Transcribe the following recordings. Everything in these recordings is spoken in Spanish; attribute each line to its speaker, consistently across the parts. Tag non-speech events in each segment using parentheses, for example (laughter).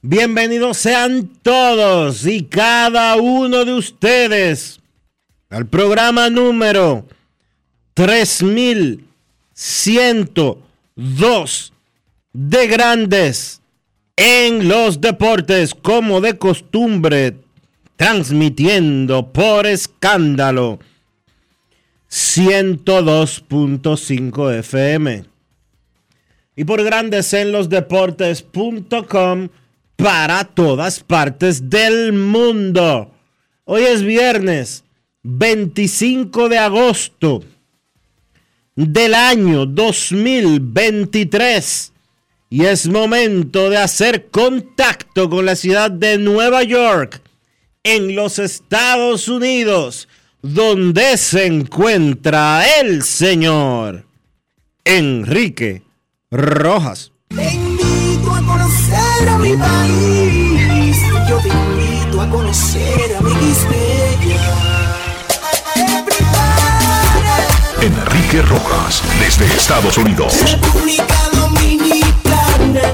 Speaker 1: Bienvenidos sean todos y cada uno de ustedes al programa número 3102 de Grandes en los Deportes, como de costumbre, transmitiendo por escándalo 102.5 FM y por Grandes en los Deportes.com para todas partes del mundo. Hoy es viernes 25 de agosto del año 2023 y es momento de hacer contacto con la ciudad de Nueva York en los Estados Unidos donde se encuentra el señor Enrique Rojas.
Speaker 2: Mi país. Yo te invito a conocer a mi
Speaker 3: Enrique Rojas desde Estados Unidos.
Speaker 2: República Dominicana.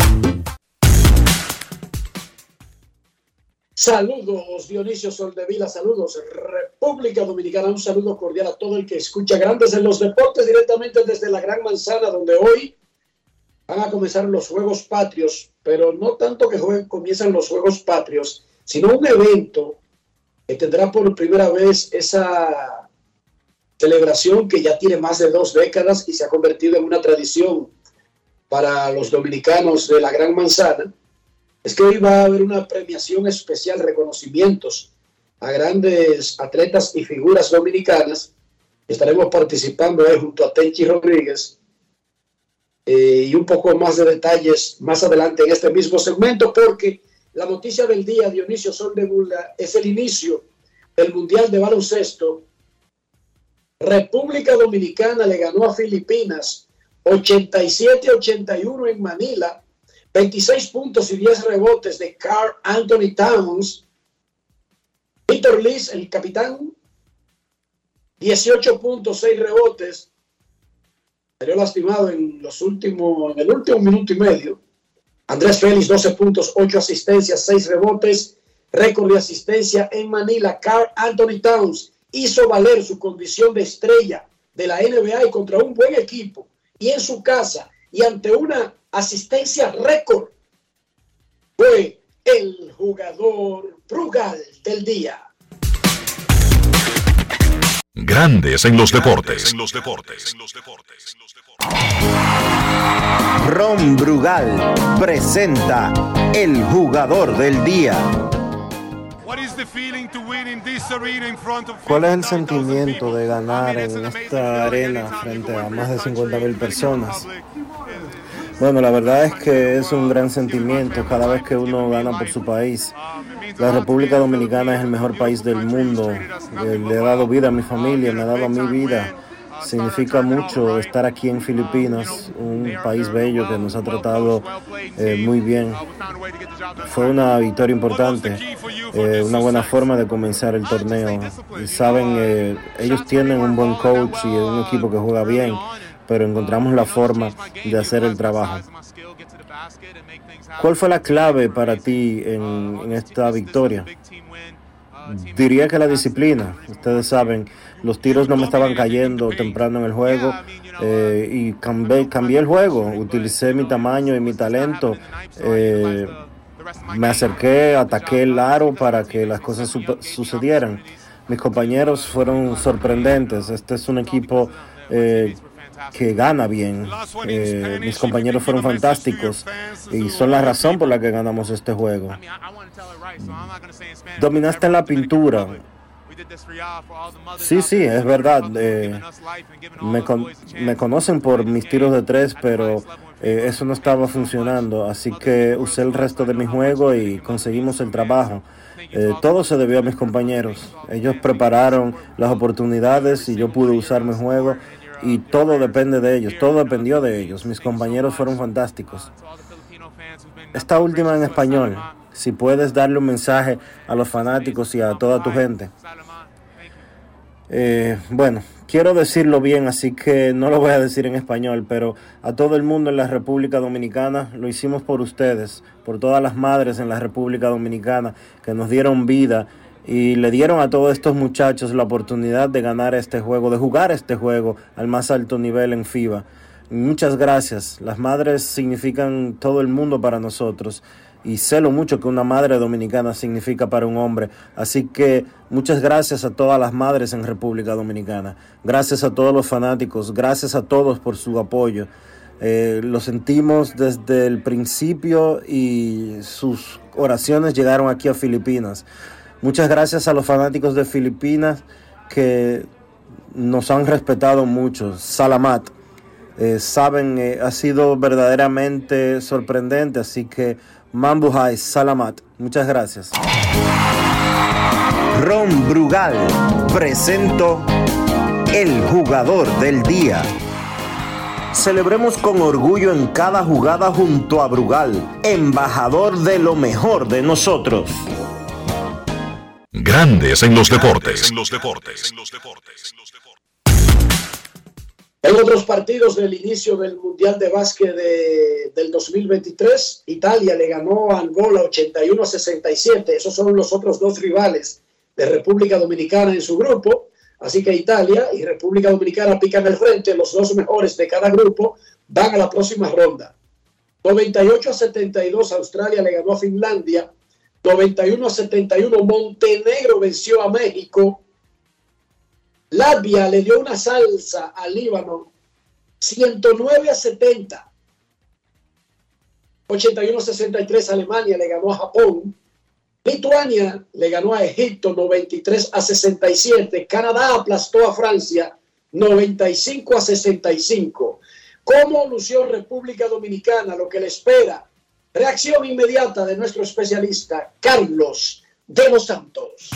Speaker 4: Saludos Dionisio Soldevila, saludos República Dominicana, un saludo cordial a todo el que escucha Grandes en los Deportes directamente desde la Gran Manzana, donde hoy van a comenzar los Juegos Patrios, pero no tanto que jueguen, comienzan los Juegos Patrios, sino un evento que tendrá por primera vez esa celebración que ya tiene más de dos décadas y se ha convertido en una tradición para los dominicanos de la Gran Manzana es que hoy va a haber una premiación especial, reconocimientos a grandes atletas y figuras dominicanas. Estaremos participando ahí junto a Tenchi Rodríguez eh, y un poco más de detalles más adelante en este mismo segmento, porque la noticia del día, Dionisio Sol de Bulla, es el inicio del Mundial de Baloncesto. República Dominicana le ganó a Filipinas 87-81 en Manila 26 puntos y 10 rebotes de Carl Anthony Towns. Peter Liz, el capitán, 18 puntos, 6 rebotes. Lastimado en los últimos, en el último minuto y medio. Andrés Félix, 12 puntos, 8 asistencias, 6 rebotes. Récord de asistencia en Manila. Carl Anthony Towns hizo valer su condición de estrella de la NBA y contra un buen equipo. Y en su casa y ante una asistencia récord, fue el jugador frugal del día.
Speaker 3: Grandes en los deportes. En los deportes.
Speaker 1: Ron Brugal presenta el jugador del día.
Speaker 5: ¿Cuál es el sentimiento de ganar en esta arena frente a más de 50 mil personas? Bueno, la verdad es que es un gran sentimiento cada vez que uno gana por su país. La República Dominicana es el mejor país del mundo. Eh, Le he dado vida a mi familia, me ha dado mi vida. significa mucho estar aquí en Filipinas, un país bello que nos ha tratado eh, muy bien. Fue una victoria importante, eh, una buena forma de comenzar el torneo. Saben, ellos tienen un buen coach y un equipo que juega bien, pero encontramos la forma de hacer el trabajo. ¿Cuál fue la clave para ti en, en esta victoria? Diría que la disciplina. Ustedes saben, los tiros no me estaban cayendo temprano en el juego eh, y cambié, cambié, el juego. Utilicé mi tamaño y mi talento. Eh, me acerqué, ataqué el aro para que las cosas sucedieran. Mis compañeros fueron sorprendentes. Este es un equipo eh, que gana bien. Eh, mis compañeros fueron fantásticos y son la razón por la que ganamos este juego. Dominaste la pintura. Sí, sí, es verdad. Eh, me, me, conocen por mis tiros de tres, pero eh, eso no estaba funcionando. Así que usé el resto de mi juego y conseguimos el trabajo. todo se debió a mis compañeros. Ellos prepararon las oportunidades y yo pude usar mi juego y todo depende de ellos, todo dependió de ellos. Mis compañeros fueron fantásticos. Esta última en español, si puedes darle un mensaje a los fanáticos y a toda tu gente. Eh, bueno, quiero decirlo bien, así que no lo voy a decir en español, pero a todo el mundo en la República Dominicana lo hicimos por ustedes, por todas las madres en la República Dominicana que nos dieron vida y le dieron a todos estos muchachos la oportunidad de ganar este juego, de jugar este juego al más alto nivel en FIBA. Muchas gracias. Las madres significan todo el mundo para nosotros y sé lo mucho que una madre dominicana significa para un hombre. Así que muchas gracias a todas las madres en República Dominicana. Gracias a todos los fanáticos. Gracias a todos por su apoyo. Eh, lo sentimos desde el principio y sus oraciones llegaron aquí a Filipinas. Muchas gracias a los fanáticos de Filipinas que nos han respetado mucho. Salamat. Eh, saben, eh, ha sido verdaderamente sorprendente, así que Mambuhai, Salamat. Muchas gracias.
Speaker 6: Ron Brugal presento el jugador del día. Celebremos con orgullo en cada jugada junto a Brugal, embajador de lo mejor de nosotros.
Speaker 3: Grandes en los deportes. En los deportes.
Speaker 4: En otros partidos del inicio del Mundial de Básquet del 2023, Italia le ganó a Angola 81 a 67. Esos son los otros dos rivales de República Dominicana en su grupo. Así que Italia y República Dominicana pican el frente. Los dos mejores de cada grupo van a la próxima ronda. 98 a 72, Australia le ganó a Finlandia 91 a 71. Montenegro venció a México. Latvia le dio una salsa al Líbano. 109 a 70. 81 a 63. Alemania le ganó a Japón. Lituania le ganó a Egipto 93 a 67. Canadá aplastó a Francia 95 a 65. ¿Cómo lució República Dominicana? Lo que le espera Reacción inmediata de nuestro especialista Carlos de los Santos.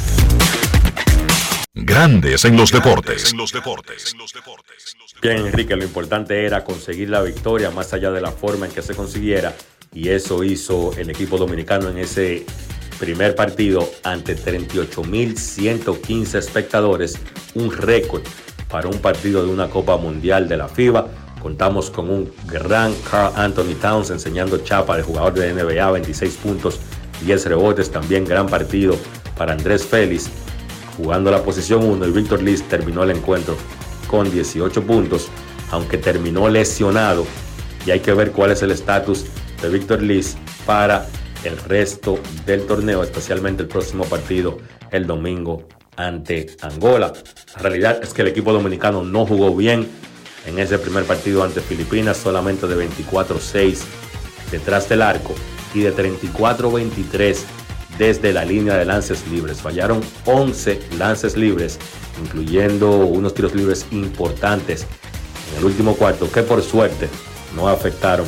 Speaker 3: Grandes en los deportes. En los deportes.
Speaker 7: Bien, Enrique, lo importante era conseguir la victoria más allá de la forma en que se consiguiera. Y eso hizo el equipo dominicano en ese primer partido ante 38.115 espectadores, un récord para un partido de una Copa Mundial de la FIBA Contamos con un gran Carl Anthony Towns enseñando chapa de jugador de NBA, 26 puntos, 10 rebotes, también gran partido para Andrés Félix jugando la posición 1 y Víctor Liz terminó el encuentro con 18 puntos, aunque terminó lesionado y hay que ver cuál es el estatus de Víctor Liz para el resto del torneo, especialmente el próximo partido el domingo ante Angola. La realidad es que el equipo dominicano no jugó bien, en ese primer partido ante Filipinas, solamente de 24-6 detrás del arco y de 34-23 desde la línea de lances libres. Fallaron 11 lances libres, incluyendo unos tiros libres importantes en el último cuarto que por suerte no afectaron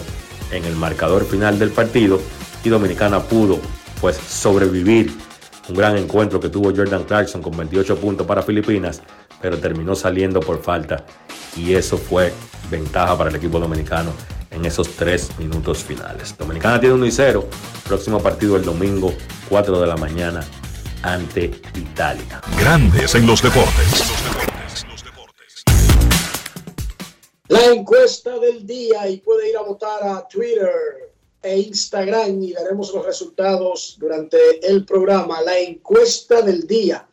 Speaker 7: en el marcador final del partido y Dominicana pudo pues sobrevivir un gran encuentro que tuvo Jordan Clarkson con 28 puntos para Filipinas, pero terminó saliendo por falta y eso fue ventaja para el equipo dominicano en esos tres minutos finales. Dominicana tiene 1 y 0. Próximo partido el domingo, 4 de la mañana, ante Italia.
Speaker 3: Grandes en los deportes.
Speaker 4: La encuesta del día y puede ir a votar a Twitter e Instagram y daremos los resultados durante el programa. La encuesta del día.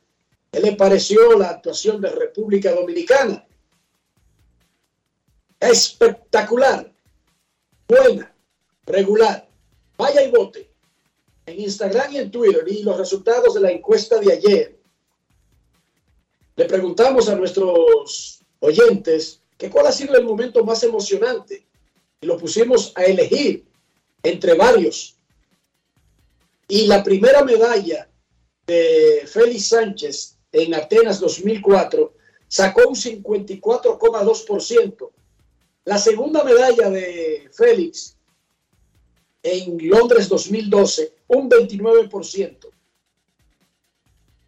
Speaker 4: ¿Qué le pareció la actuación de República Dominicana? Espectacular, buena, regular. Vaya y vote en Instagram y en Twitter y los resultados de la encuesta de ayer. Le preguntamos a nuestros oyentes que cuál ha sido el momento más emocionante y lo pusimos a elegir entre varios. Y la primera medalla de Félix Sánchez en Atenas 2004 sacó un 54,2%. La segunda medalla de Félix en Londres 2012, un 29%.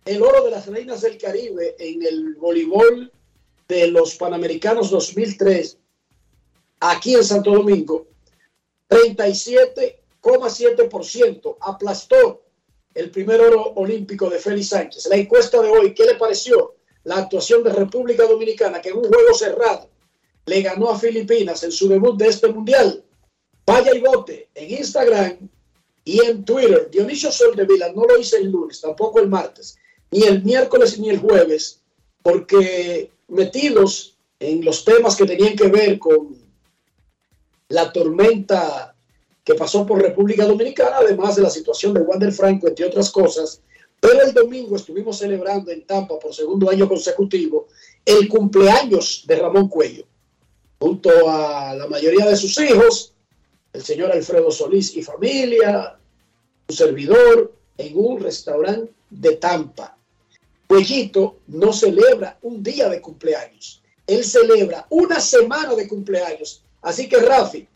Speaker 4: El oro de las reinas del Caribe en el voleibol de los Panamericanos 2003, aquí en Santo Domingo, 37,7%. Aplastó el primer oro olímpico de Félix Sánchez. La encuesta de hoy, ¿qué le pareció la actuación de República Dominicana que en un juego cerrado le ganó a Filipinas en su debut de este mundial? Vaya y vote en Instagram y en Twitter. Dionisio Soldevila no lo hice el lunes, tampoco el martes, ni el miércoles ni el jueves, porque metidos en los temas que tenían que ver con la tormenta que pasó por República Dominicana, además de la situación de Wander Franco, entre otras cosas. Pero el domingo estuvimos celebrando en Tampa por segundo año consecutivo el cumpleaños de Ramón Cuello, junto a la mayoría de sus hijos, el señor Alfredo Solís y familia, su servidor, en un restaurante de Tampa. Cuellito no celebra un día de cumpleaños, él celebra una semana de cumpleaños. Así que Rafi,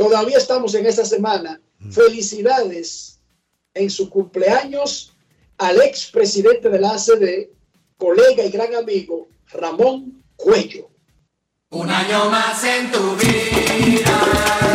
Speaker 4: todavía estamos en esta semana. Felicidades en su cumpleaños al expresidente de la ACD, colega y gran amigo Ramón Cuello.
Speaker 8: Un año más en tu vida.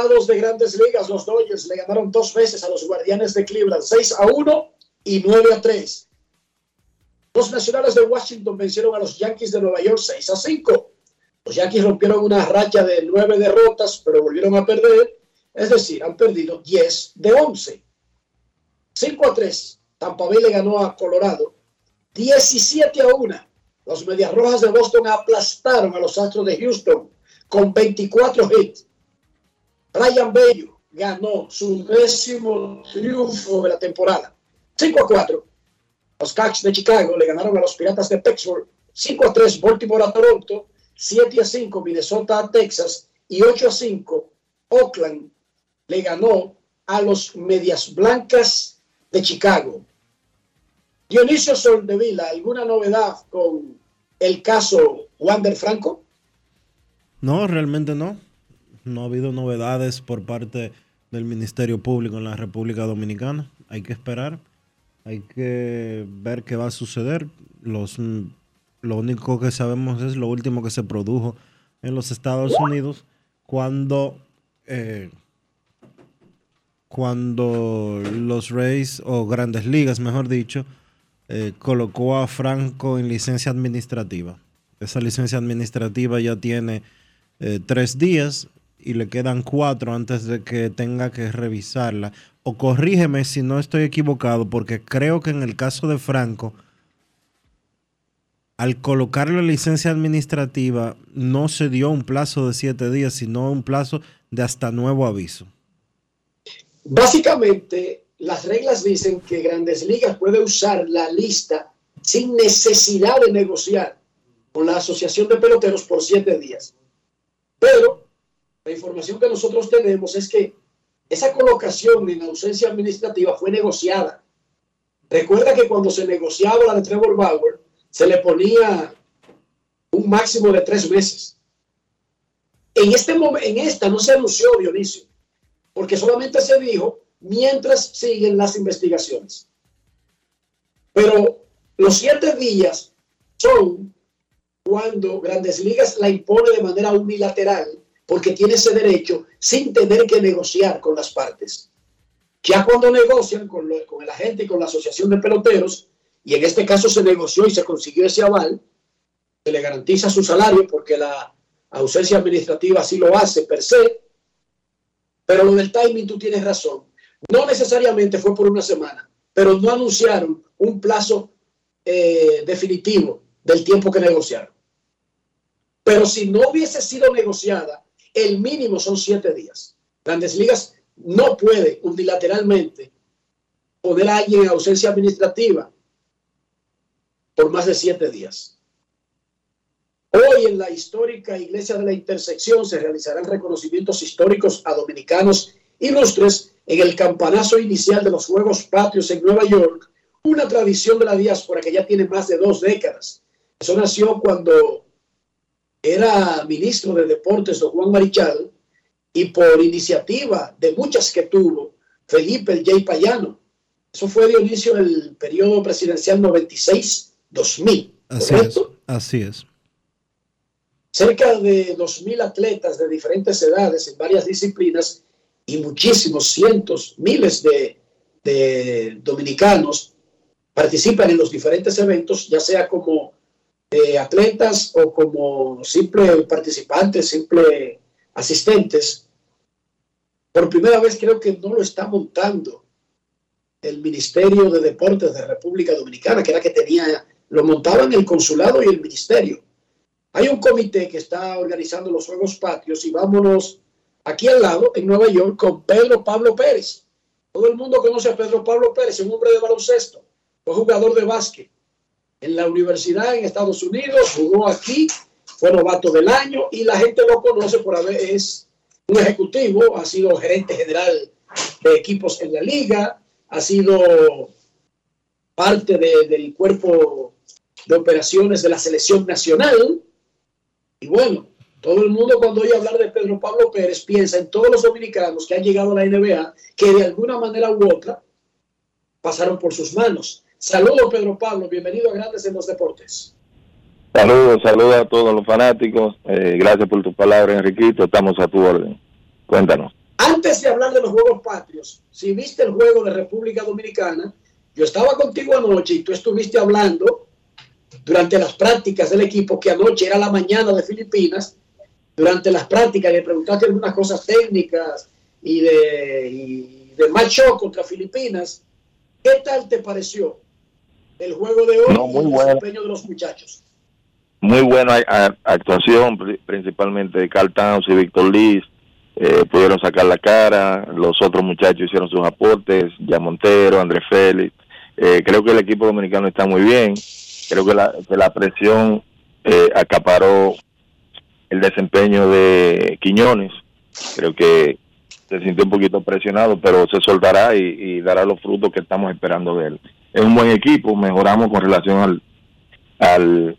Speaker 4: Resultados de grandes ligas, los Dodgers le ganaron dos veces a los Guardianes de Cleveland, 6 a 1 y 9 a 3. Los Nacionales de Washington vencieron a los Yankees de Nueva York 6 a 5. Los Yankees rompieron una racha de nueve derrotas, pero volvieron a perder. Es decir, han perdido 10 de 11. 5 a 3. Tampa Bay le ganó a Colorado 17 a 1. Los Medias Rojas de Boston aplastaron a los Astros de Houston con 24 hits. Brian Bello ganó su décimo triunfo de la temporada. 5 a 4. Los Cubs de Chicago le ganaron a los Piratas de Pittsburgh 5 a 3 Baltimore a Toronto, 7 a 5 Minnesota a Texas y 8 a 5 Oakland le ganó a los Medias Blancas de Chicago. Dionisio Soldevila, ¿alguna novedad con el caso Wander Franco?
Speaker 1: No, realmente no. No ha habido novedades por parte del Ministerio Público en la República Dominicana. Hay que esperar. Hay que ver qué va a suceder. Los, lo único que sabemos es lo último que se produjo en los Estados Unidos cuando, eh, cuando los Rays, o Grandes Ligas, mejor dicho, eh, colocó a Franco en licencia administrativa. Esa licencia administrativa ya tiene eh, tres días y le quedan cuatro antes de que tenga que revisarla. O corrígeme si no estoy equivocado, porque creo que en el caso de Franco, al colocar la licencia administrativa, no se dio un plazo de siete días, sino un plazo de hasta nuevo aviso.
Speaker 4: Básicamente, las reglas dicen que Grandes Ligas puede usar la lista sin necesidad de negociar con la Asociación de Peloteros por siete días. La información que nosotros tenemos es que esa colocación en ausencia administrativa fue negociada. Recuerda que cuando se negociaba la de Trevor Bauer, se le ponía un máximo de tres meses. En, este en esta no se anunció Dionisio, porque solamente se dijo mientras siguen las investigaciones. Pero los siete días son cuando Grandes Ligas la impone de manera unilateral, porque tiene ese derecho sin tener que negociar con las partes. Ya cuando negocian con, lo- con el agente y con la asociación de peloteros, y en este caso se negoció y se consiguió ese aval, se le garantiza su salario porque la ausencia administrativa así lo hace per se, pero lo del timing tú tienes razón. No necesariamente fue por una semana, pero no anunciaron un plazo eh, definitivo del tiempo que negociaron. Pero si no hubiese sido negociada, el mínimo son siete días. Grandes Ligas no puede unilateralmente poner a alguien en ausencia administrativa por más de siete días. Hoy en la histórica Iglesia de la Intersección se realizarán reconocimientos históricos a dominicanos ilustres en el campanazo inicial de los Juegos Patrios en Nueva York, una tradición de la diáspora que ya tiene más de dos décadas. Eso nació cuando era ministro de Deportes don Juan Marichal y por iniciativa de muchas que tuvo Felipe el J. Payano. Eso fue Dionisio en el periodo presidencial 96-2000.
Speaker 1: Así es, así es.
Speaker 4: cerca de 2.000 atletas de diferentes edades en varias disciplinas y muchísimos cientos, miles de, de dominicanos participan en los diferentes eventos, ya sea como atletas o como simple participantes, simple asistentes. Por primera vez creo que no lo está montando el Ministerio de Deportes de República Dominicana, que era que tenía, lo montaban el consulado y el ministerio. Hay un comité que está organizando los Juegos Patrios y vámonos aquí al lado, en Nueva York, con Pedro Pablo Pérez. Todo el mundo conoce a Pedro Pablo Pérez, un hombre de baloncesto, fue jugador de básquet en la universidad en Estados Unidos, jugó aquí, fue novato del año y la gente lo conoce por haber, es un ejecutivo, ha sido gerente general de equipos en la liga, ha sido parte de- del cuerpo de operaciones de la selección nacional. Y bueno, todo el mundo cuando oye hablar de Pedro Pablo Pérez piensa en todos los dominicanos que han llegado a la NBA que de alguna manera u otra pasaron por sus manos. Saludos Pedro Pablo, bienvenido a Grandes en los Deportes.
Speaker 9: Saludos, saludos a todos los fanáticos. Eh, gracias por tu palabra, Enriquito. Estamos a tu orden. Cuéntanos.
Speaker 4: Antes de hablar de los Juegos Patrios, si viste el juego de República Dominicana, yo estaba contigo anoche y tú estuviste hablando durante las prácticas del equipo, que anoche era la mañana de Filipinas, durante las prácticas le preguntaste algunas cosas técnicas y de, y de match contra Filipinas. ¿Qué tal te pareció el juego de hoy
Speaker 9: No,
Speaker 4: y
Speaker 9: muy
Speaker 4: el
Speaker 9: bueno.
Speaker 4: desempeño de los muchachos?
Speaker 9: Muy buena a- actuación, pri- principalmente de Carl Towns y Víctor Liz. Eh, pudieron sacar la cara. Los otros muchachos hicieron sus aportes. Ya Montero, Andrés Félix. Eh, creo que el equipo dominicano está muy bien. Creo que la, que la presión eh, acaparó el desempeño de Quiñones. Creo que se sintió un poquito presionado, pero se soltará y, y dará los frutos que estamos esperando de él. Es un buen equipo, mejoramos con relación al, al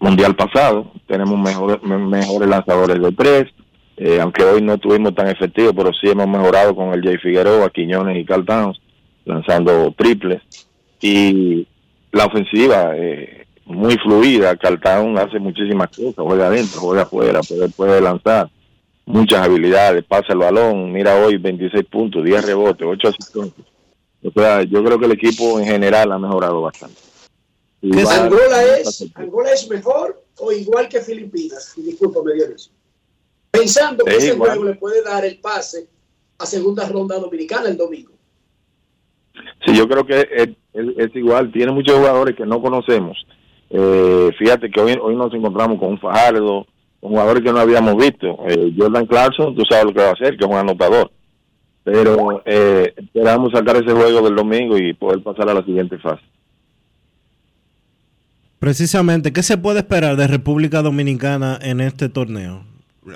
Speaker 9: mundial pasado, tenemos mejores, me- mejores lanzadores de tres, eh, aunque hoy no estuvimos tan efectivos, pero sí hemos mejorado con el Jay Figueroa, Quiñones y Carl lanzando triples. Y la ofensiva, eh, muy fluida, Carl hace muchísimas cosas, juega adentro, juega afuera, puede, puede lanzar muchas habilidades, pasa el balón, mira hoy 26 puntos, 10 rebotes, 8 asistencias. O sea, yo creo que el equipo en general ha mejorado bastante. Y
Speaker 4: ¿Angola es, ¿Angola es mejor o igual que Filipinas? Y discúlpame, Dionisio. Pensando que
Speaker 9: Es
Speaker 4: ese
Speaker 9: igual.
Speaker 4: juego le puede dar el pase a segunda ronda dominicana el domingo.
Speaker 9: Sí, yo creo que es, es- es igual. Tiene muchos jugadores que no conocemos. Eh, fíjate que hoy, hoy nos encontramos con un Fajardo, con jugadores que no habíamos visto. Eh, Jordan Clarkson, tú sabes lo que va a hacer, que es un anotador. Pero eh, esperamos sacar ese juego del domingo y poder pasar a la siguiente fase.
Speaker 1: Precisamente, ¿qué se puede esperar de República Dominicana en este torneo?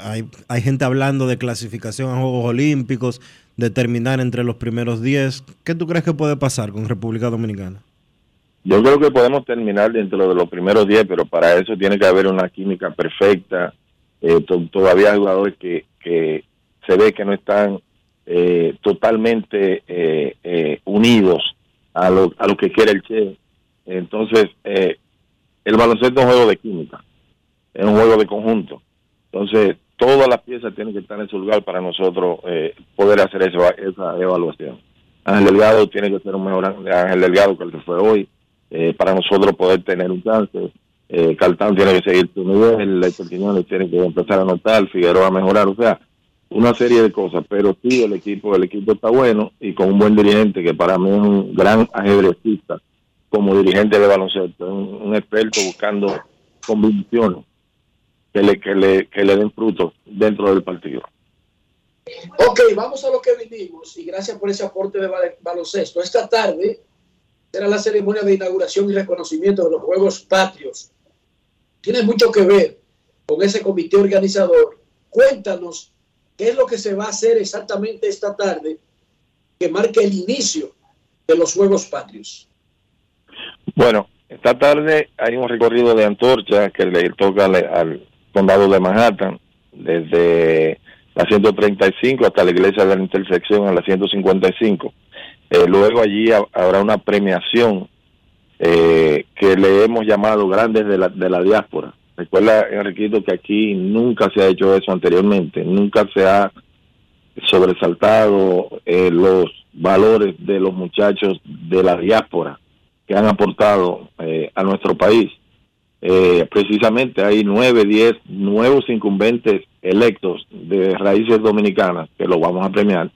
Speaker 1: hay, hay gente hablando de clasificación a Juegos Olímpicos, de terminar entre los primeros 10. ¿Qué tú crees que puede pasar con República Dominicana?
Speaker 9: Yo creo que podemos terminar dentro de los primeros 10, pero para eso tiene que haber una química perfecta. Eh, to- todavía hay jugadores que, que se ve que no están eh, totalmente eh, eh, unidos a lo, a lo que quiere el Che. Entonces, eh, el baloncesto es un juego de química, es un juego de conjunto. Entonces, todas las piezas tienen que estar en su lugar para nosotros eh, poder hacer esa, esa evaluación. Ángel Delgado tiene que ser un mejor Ángel Delgado que el que fue hoy, eh, para nosotros poder tener un chance. Eh, Caltán tiene que seguir su nivel, Héctor Quiñones tiene que empezar a anotar, Figueroa a mejorar, o sea, una serie de cosas, pero sí el equipo, el equipo está bueno y con un buen dirigente que para mí es un gran ajedrecista como dirigente de baloncesto, un, un experto buscando combinaciones que le, que le, que le den frutos dentro del partido.
Speaker 4: Ok, vamos a lo que vinimos y gracias por ese aporte de bal- baloncesto. Esta tarde será la ceremonia de inauguración y reconocimiento de los Juegos Patrios. Tiene mucho que ver con ese comité organizador. Cuéntanos qué es lo que se va a hacer exactamente esta tarde que marque el inicio de los Juegos Patrios.
Speaker 9: Bueno, esta tarde hay un recorrido de antorcha que le toca al, condado de Manhattan, desde la 135 hasta la iglesia de la intersección a la 155. Eh, luego allí ha- habrá una premiación eh, que le hemos llamado Grandes de la, de la Diáspora. Recuerda, Enriquito, que aquí nunca se ha hecho eso anteriormente, nunca se ha sobresaltado eh, los valores de los muchachos de la diáspora que han aportado eh, a nuestro país. Eh, precisamente hay nueve, diez nuevos incumbentes electos de raíces dominicanas que los vamos a premiar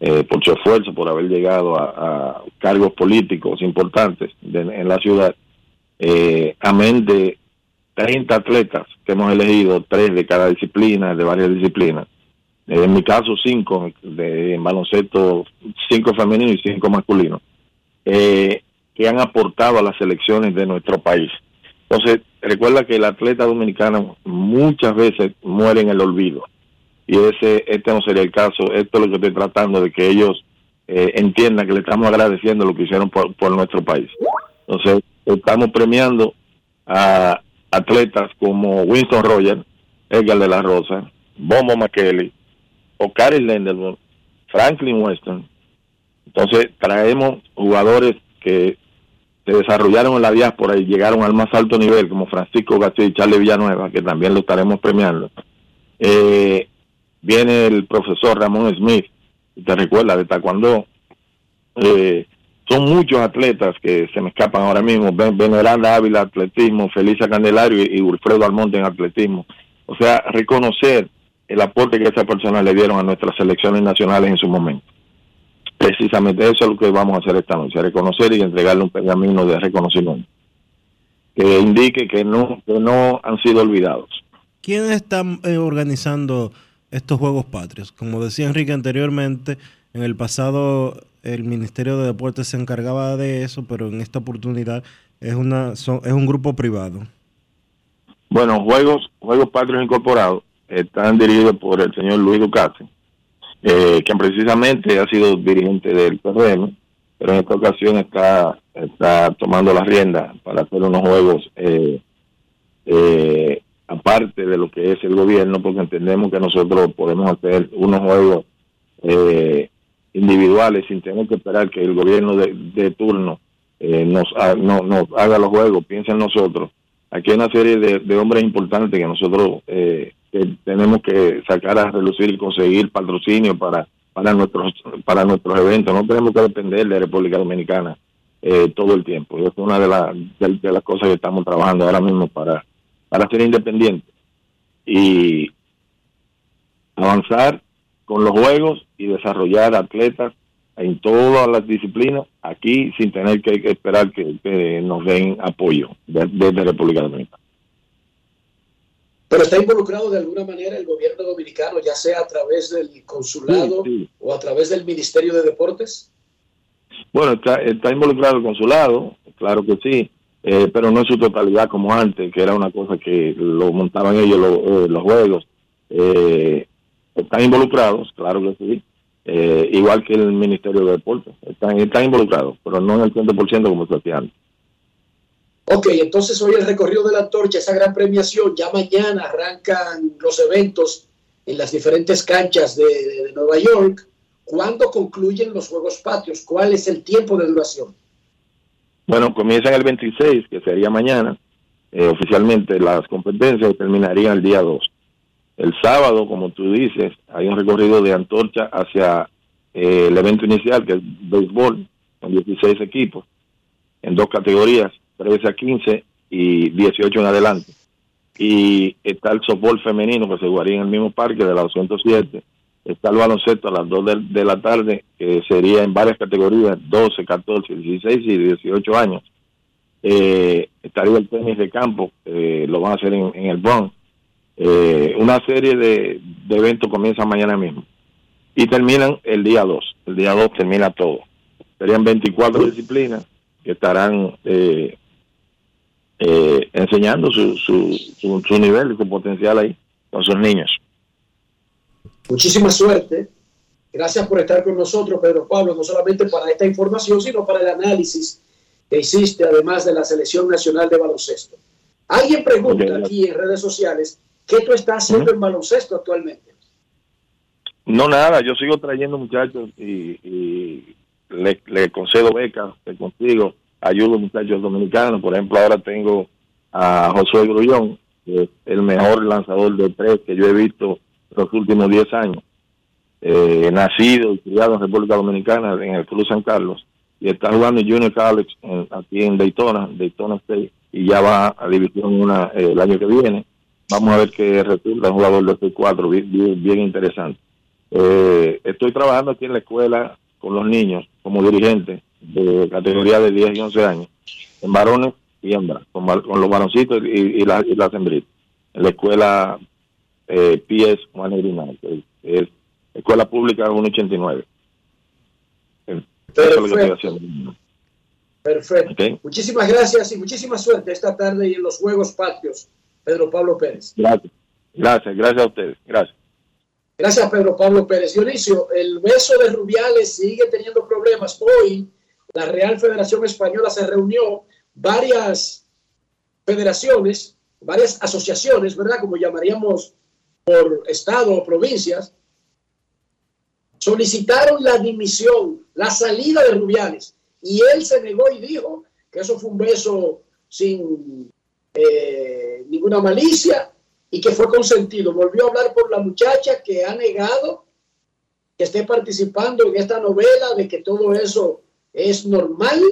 Speaker 9: eh, por su esfuerzo, por haber llegado a, cargos políticos importantes de- en la ciudad. Amén de 30 atletas que hemos elegido, tres de cada disciplina, de varias disciplinas. En mi caso, cinco de baloncesto, cinco femeninos y cinco masculinos, eh, que han aportado a las selecciones de nuestro país. Entonces, recuerda que el atleta dominicano muchas veces muere en el olvido. Y ese este no sería el caso. Esto es lo que estoy tratando de que ellos eh, entiendan que le estamos agradeciendo lo que hicieron por nuestro país. Entonces, estamos premiando a atletas como Winston Rogers, Edgar de la Rosa, Bombo McKelly, O'Cary Lendelman, Franklin Weston. Entonces, traemos jugadores que se desarrollaron en la diáspora y llegaron al más alto nivel, como Francisco García y Charlie Villanueva, que también lo estaremos premiando. Eh, viene el profesor Ramón Smith, te recuerda, de Taekwondo. Eh, son muchos atletas que se me escapan ahora mismo. Veneranda Ávila, atletismo, Felicia Candelario y, y Wilfredo Almonte en atletismo. O sea, reconocer el aporte que esas personas le dieron a nuestras selecciones nacionales en su momento. Precisamente eso es lo que vamos a hacer esta noche, reconocer y entregarle un pergamino de reconocimiento que indique que no, que no han sido olvidados.
Speaker 1: ¿Quiénes están eh, organizando estos Juegos Patrios? Como decía Enrique anteriormente, en el pasado el Ministerio de Deportes se encargaba de eso, pero en esta oportunidad es, una, son- es un grupo privado.
Speaker 9: Bueno, Juegos, Juegos Patrios Incorporados están dirigidos por el señor Luis Ducati, eh, quien precisamente ha sido dirigente del PRM, pero en esta ocasión está, está tomando la rienda para hacer unos juegos eh, eh, aparte de lo que es el gobierno, porque entendemos que nosotros podemos hacer unos juegos eh, individuales sin tener que esperar que el gobierno de, turno eh, nos, ha- no- nos haga los juegos, piensa en nosotros. Aquí hay una serie de, hombres importantes que nosotros eh, que tenemos que sacar a relucir y conseguir patrocinio para para nuestros para nuestros eventos. No tenemos que depender de República Dominicana eh, todo el tiempo. Es una de, las de, de las cosas que estamos trabajando ahora mismo para, para ser independientes y avanzar con los juegos y desarrollar atletas en todas las disciplinas aquí sin tener que, esperar que, que nos den apoyo de- desde República Dominicana.
Speaker 4: Pero está involucrado de alguna manera el gobierno dominicano, ya sea a través del consulado
Speaker 9: Sí, sí.
Speaker 4: o a través del Ministerio de Deportes.
Speaker 9: Bueno, está, está involucrado el consulado, claro que sí, eh, pero no en su totalidad como antes, que era una cosa que lo montaban ellos lo- eh, los juegos. eh, están involucrados, claro que sí, eh, igual que el Ministerio de Deportes, están, están involucrados, pero no en el 100% como se hacía antes.
Speaker 4: Ok, entonces hoy el recorrido de la antorcha, esa gran premiación, ya mañana arrancan los eventos en las diferentes canchas de, de- de Nueva York. ¿Cuándo concluyen los Juegos Patrios? ¿Cuál es el tiempo de duración?
Speaker 9: Bueno, comienzan el 26, que sería mañana, eh, oficialmente las competencias y terminarían el día 2. El sábado, como tú dices, hay un recorrido de antorcha hacia eh, el evento inicial, que es béisbol, con 16 equipos, en dos categorías, 13 a 15 y 18 en adelante. Y está el softball femenino, que se jugaría en el mismo parque de la 207. Está el baloncesto a las 2 de, la tarde, que sería en varias categorías, 12, 14, 16 y 18 años. Eh, estaría el tenis de campo, eh, lo van a hacer en, en el Bronx. Eh, una serie de, de eventos comienza mañana mismo y terminan el día 2. El día 2 termina todo. Serían 24 disciplinas que estarán eh, eh, enseñando su, su, su, su nivel y su potencial ahí con sus niños.
Speaker 4: Muchísima suerte. Gracias por estar con nosotros, Pedro Pablo, no solamente para esta información, sino para el análisis que hiciste, además de la Selección Nacional de Baloncesto. Alguien pregunta aquí en redes sociales, ¿qué tú estás haciendo en baloncesto actualmente?
Speaker 9: No, nada, yo sigo trayendo muchachos y, y le, le concedo becas, le consigo, ayudo a muchachos dominicanos. Por ejemplo, ahora tengo a Josué Grullón, que es el mejor lanzador de tres que yo he visto los últimos 10 años. Eh, nacido y criado en República Dominicana, en el Club San Carlos, y está jugando en Junior College en- aquí en Daytona, Daytona State, y ya va a División una eh, el año que viene. Vamos a ver qué resulta, un jugador de 6-4, bien, bien, bien interesante. Eh, estoy trabajando aquí en la escuela con los niños como dirigente de categoría de 10 y 11 años, en varones y hembras, con, con los varoncitos y, y, la- y las hembritas. En la escuela eh, PS 189, que es Escuela Pública 189. Eso es lo que estoy haciendo.
Speaker 4: Perfecto. Muchísimas gracias y muchísima suerte esta tarde y en los Juegos Patrios, Pedro Pablo Pérez.
Speaker 9: Gracias. Gracias, gracias a ustedes. Gracias.
Speaker 4: Gracias, Pedro Pablo Pérez. Dionisio, el beso de Rubiales sigue teniendo problemas. Hoy la Real Federación Española se reunió, varias federaciones, varias asociaciones, ¿verdad? Como llamaríamos por estado o provincias, solicitaron la dimisión, la salida de Rubiales. Y él se negó y dijo que eso fue un beso sin eh, ninguna malicia y que fue consentido. Volvió a hablar por la muchacha que ha negado que esté participando en esta novela de que todo eso es normal.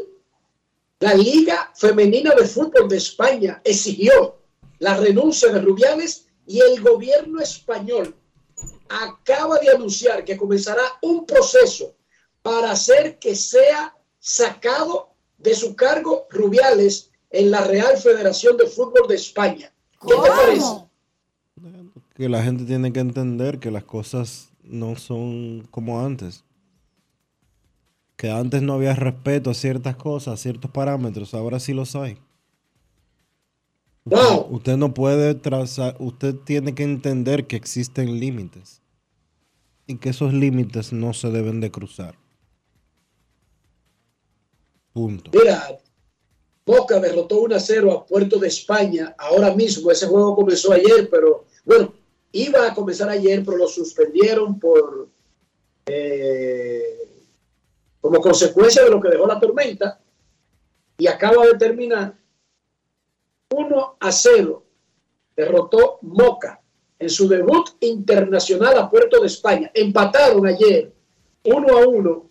Speaker 4: La Liga Femenina de Fútbol de España exigió la renuncia de Rubiales y el gobierno español acaba de anunciar que comenzará un proceso para hacer que sea sacado de su cargo Rubiales en la Real Federación de Fútbol de España. ¿Qué te parece?
Speaker 1: Que la gente tiene que entender que las cosas no son como antes. Que antes no había respeto a ciertas cosas, a ciertos parámetros, ahora sí los hay.
Speaker 4: Wow.
Speaker 1: Usted no puede trazar, usted tiene que entender que existen límites y que esos límites no se deben de cruzar. Punto.
Speaker 4: Mira, Boca derrotó 1 a 0 a Puerto de España ahora mismo. Ese juego comenzó ayer, pero bueno, iba a comenzar ayer, pero lo suspendieron por eh, como consecuencia de lo que dejó la tormenta y acaba de terminar 1 a 0. Derrotó Moca en su debut internacional a Puerto de España. Empataron ayer 1 a 1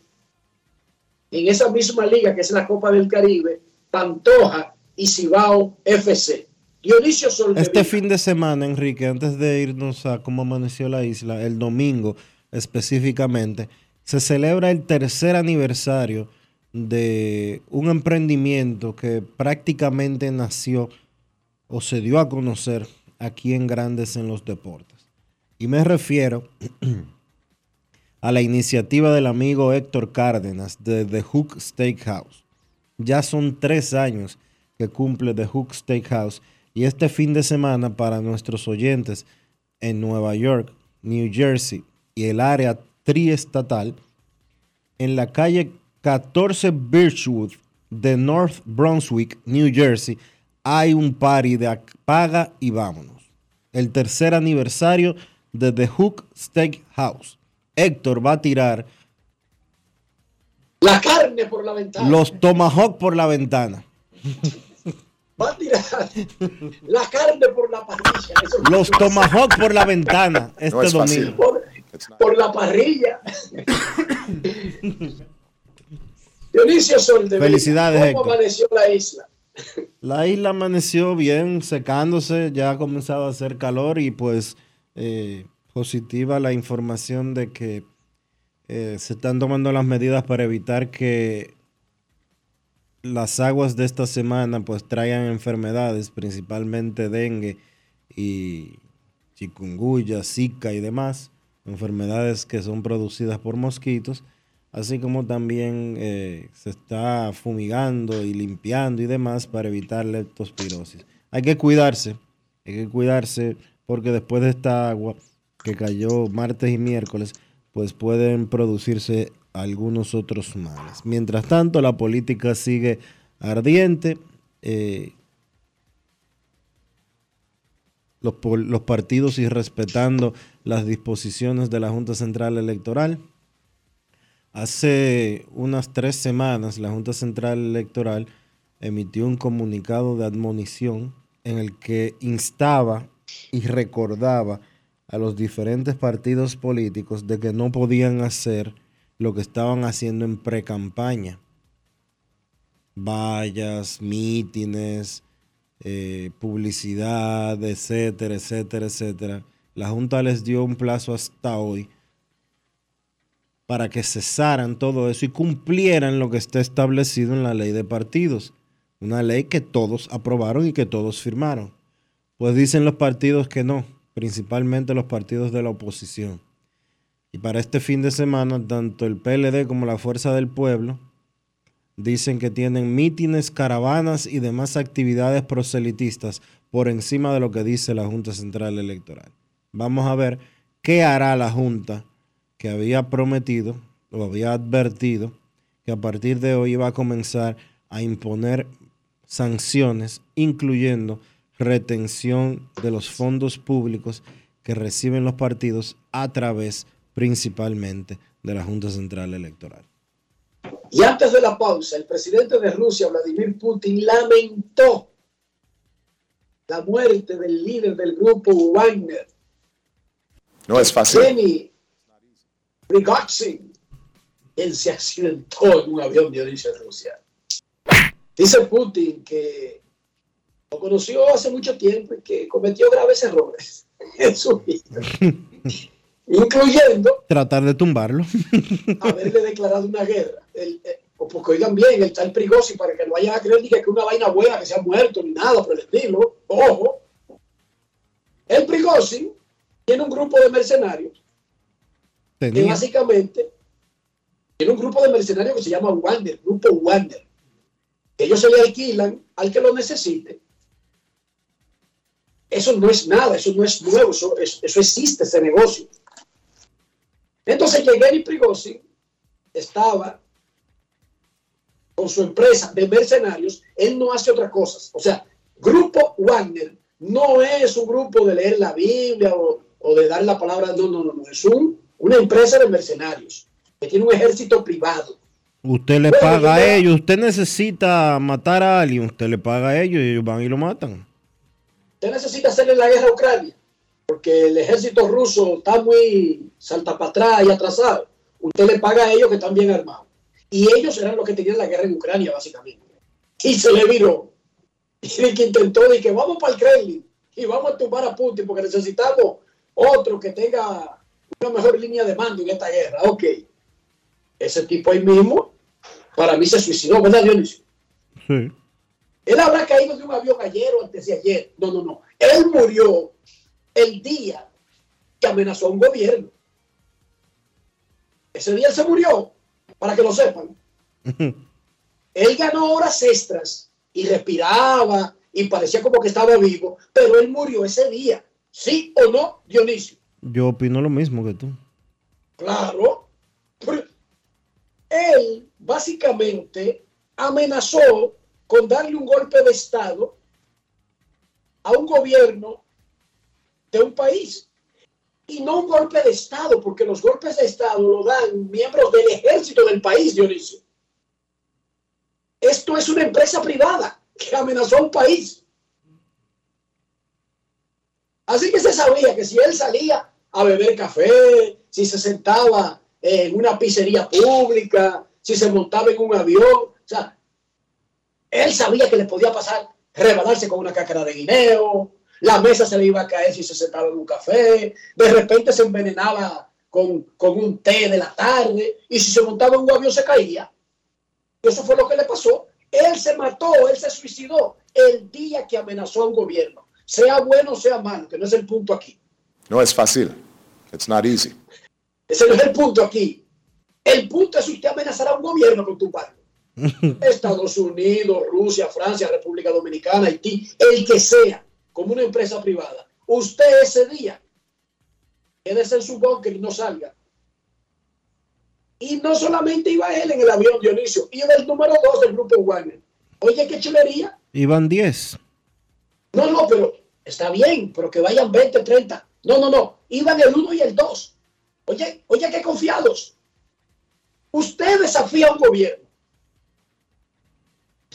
Speaker 4: en esa misma liga que es la Copa del Caribe, Pantoja y Cibao FC. Dionisio Soldevila.
Speaker 1: Este fin de semana, Enrique, antes de irnos a cómo amaneció la isla, el domingo específicamente, se celebra el tercer aniversario de un emprendimiento que prácticamente nació o se dio a conocer aquí en Grandes en los Deportes. Y me refiero (clears throat) a la iniciativa del amigo Héctor Cárdenas de The Hook Steakhouse. Ya son tres años que cumple The Hook Steakhouse y este fin de semana para nuestros oyentes en Nueva York, New Jersey y el área triestatal, en la calle 14 Birchwood de North Brunswick, New Jersey, hay un party de paga y vámonos. El tercer aniversario de The Hook Steakhouse. Héctor va a tirar
Speaker 4: La carne por la ventana.
Speaker 1: los tomahawk por la ventana.
Speaker 4: Va a tirar la carne por la parrilla. Eso
Speaker 1: Los tomahawk por la ventana este
Speaker 10: No es fácil.
Speaker 1: domingo.
Speaker 4: Por, por la parrilla. Dionisio Soldevila.
Speaker 1: Felicidades,
Speaker 4: ¿Cómo
Speaker 1: Héctor.
Speaker 4: amaneció la isla?
Speaker 1: La isla amaneció bien, secándose, ya ha comenzado a hacer calor y pues eh, positiva la información de que eh, se están tomando las medidas para evitar que las aguas de esta semana pues traigan enfermedades, principalmente dengue y chikungunya, zika y demás, enfermedades que son producidas por mosquitos, así como también eh, se está fumigando y limpiando y demás para evitar leptospirosis. Hay que cuidarse, hay que cuidarse porque después de esta agua que cayó martes y miércoles, pues pueden producirse algunos otros males. Mientras tanto, la política sigue ardiente. eh, los, los partidos y respetando las disposiciones de la Junta Central Electoral. Hace unas tres semanas la Junta Central Electoral emitió un comunicado de admonición en el que instaba y recordaba a los diferentes partidos políticos de que no podían hacer lo que estaban haciendo en pre-campaña. Vallas, mítines, eh, publicidad, etcétera, etcétera, etcétera. La Junta les dio un plazo hasta hoy para que cesaran todo eso y cumplieran lo que está establecido en la ley de partidos. Una ley que todos aprobaron y que todos firmaron. Pues dicen los partidos que no, principalmente los partidos de la oposición. Y para este fin de semana, tanto el PLD como la Fuerza del Pueblo dicen que tienen mítines, caravanas y demás actividades proselitistas por encima de lo que dice la Junta Central Electoral. Vamos a ver qué hará la Junta que había prometido o había advertido que a partir de hoy iba a comenzar a imponer sanciones, incluyendo retención de los fondos públicos que reciben los partidos a través principalmente de la Junta Central Electoral.
Speaker 4: Y antes de la pausa, el presidente de Rusia, Vladimir Putin, lamentó la muerte del líder del grupo Wagner,
Speaker 10: No es fácil.
Speaker 4: Kenny Prigozhin. Él se accidentó en un avión de origen Rusia. Dice Putin que lo conoció hace mucho tiempo y que cometió graves errores (laughs) en su vida, (laughs) incluyendo
Speaker 1: Tratar de tumbarlo. (laughs)
Speaker 4: haberle declarado una guerra. El, eh, o porque oigan bien, el tal Prigozhin, para que no vayan a creer ni que es una vaina buena, que se ha muerto, ni nada por el estilo. Ojo. El Prigozhin tiene un grupo de mercenarios que básicamente tiene un grupo de mercenarios que se llama Wagner, Grupo Wagner. Ellos se le alquilan al que lo necesite. Eso no es nada, eso no es nuevo, eso, es- eso existe, ese negocio. Entonces Yevgeny Prigozhin estaba con su empresa de mercenarios, él no hace otras cosas. O sea, Grupo Wagner no es un grupo de leer la Biblia o, o de dar la palabra, no, no, no, no, es un, una empresa de mercenarios que tiene un ejército privado.
Speaker 1: Usted le
Speaker 4: Bueno,
Speaker 1: paga a ellos, usted necesita matar a alguien, usted le paga a ellos y ellos van y lo matan.
Speaker 4: Usted necesita hacerle la guerra a Ucrania, porque el ejército ruso está muy salta para atrás y atrasado. Usted le paga a ellos que están bien armados. Y ellos eran los que tenían la guerra en Ucrania, básicamente. Y se le viró. (laughs) Y que intentó, de que vamos para el Kremlin y vamos a tumbar a Putin porque necesitamos otro que tenga una mejor línea de mando en esta guerra. Ok. Ese tipo ahí mismo, para mí se suicidó, ¿verdad, Dionisio?
Speaker 1: Sí.
Speaker 4: Él habrá caído de un avión ayer o antes de ayer. No, no, no. Él murió el día que amenazó a un gobierno. Ese día él se murió, para que lo sepan. (laughs) Él ganó horas extras y respiraba y parecía como que estaba vivo, pero él murió ese día. ¿Sí o no, Dionisio?
Speaker 1: Yo opino lo mismo que tú.
Speaker 4: Claro. Pero él básicamente amenazó con darle un golpe de Estado a un gobierno de un país. Y no un golpe de Estado, porque los golpes de Estado lo dan miembros del ejército del país, Dionisio. Esto es una empresa privada que amenazó a un país. Así que se sabía que si él salía a beber café, si se sentaba en una pizzería pública, si se montaba en un avión, o sea, él sabía que le podía pasar rebalarse con una cácara de guineo, la mesa se le iba a caer si se sentaba en un café, de repente se envenenaba con, con un té de la tarde, y si se montaba en un avión se caía. Eso fue lo que le pasó. Él se mató, él se suicidó el día que amenazó a un gobierno, sea bueno o sea malo, que no es el punto aquí.
Speaker 10: No es fácil. It's not easy.
Speaker 4: Ese no es el punto aquí. El punto es usted amenazar a un gobierno con tu padre. (laughs) Estados Unidos, Rusia, Francia, República Dominicana, Haití, el que sea, como una empresa privada. Usted ese día quédese en su búnker y no salga. Y no solamente iba él en el avión Dionisio, iba el número dos del grupo Wagner. Oye, qué chulería.
Speaker 1: Iban 10.
Speaker 4: No, no, pero está bien, pero que vayan 20, 30. No, no, no. Iban el 1 y el 2. Oye, oye, qué confiados. Usted desafía a un gobierno.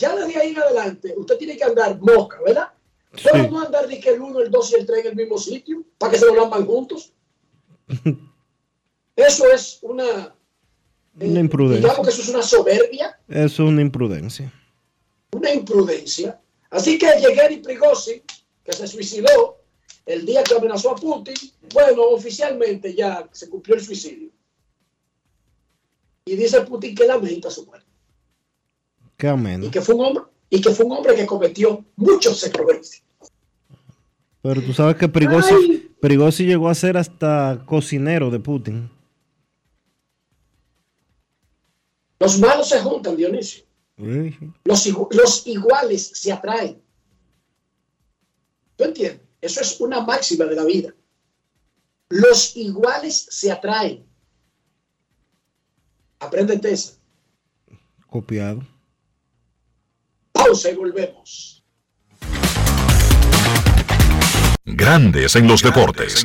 Speaker 4: Ya desde ahí en adelante, usted tiene que andar mosca, ¿verdad? Pero no andar de que el 1, el 2 y el 3 en el mismo sitio para que se lo lamban juntos. (laughs) Eso es una,
Speaker 1: Una imprudencia.
Speaker 4: digamos que eso es una soberbia,
Speaker 1: Eso es una imprudencia.
Speaker 4: una imprudencia. Así que Yegeni Prigozhin, que se suicidó el día que amenazó a Putin, bueno, oficialmente ya se cumplió el suicidio. Y dice Putin que lamenta su muerte.
Speaker 1: Qué ameno.
Speaker 4: Y que fue un hombre, y que fue un hombre que cometió muchos errores.
Speaker 1: Pero tú sabes que Prigozhin llegó a ser hasta cocinero de Putin.
Speaker 4: Los malos se juntan, Dionisio.
Speaker 1: Sí.
Speaker 4: Los, igu- los iguales se atraen. ¿Tú entiendes? Eso es una máxima de la vida. Los iguales se atraen. Apréndete esa.
Speaker 1: Copiado.
Speaker 4: Pausa y volvemos.
Speaker 3: Grandes en los deportes.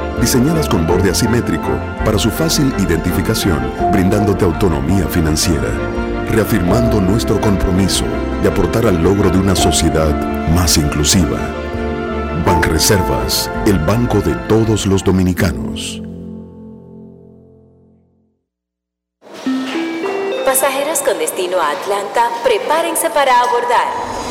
Speaker 11: diseñadas con borde asimétrico para su fácil identificación, brindándote autonomía financiera, reafirmando nuestro compromiso de aportar al logro de una sociedad más inclusiva. Banreservas, el banco de todos los dominicanos.
Speaker 12: Pasajeros con destino a Atlanta, prepárense para abordar.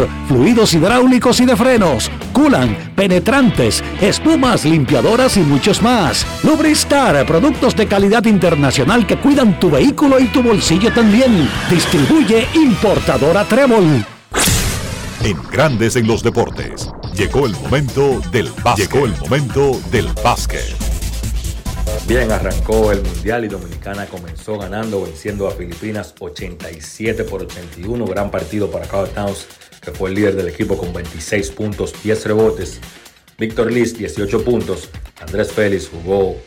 Speaker 13: fluidos hidráulicos y de frenos, culan, penetrantes, espumas, limpiadoras y muchos más. Lubristar, productos de calidad internacional que cuidan tu vehículo y tu bolsillo también. Distribuye importadora Trébol.
Speaker 3: En Grandes en los Deportes, llegó el momento del básquet. Llegó el momento del básquet.
Speaker 7: Bien, arrancó el Mundial y Dominicana comenzó ganando, venciendo a Filipinas 87 por 81. Gran partido para Carl Towns, que fue el líder del equipo con 26 puntos, 10 rebotes. Víctor Liz, 18 puntos. Andrés Félix jugó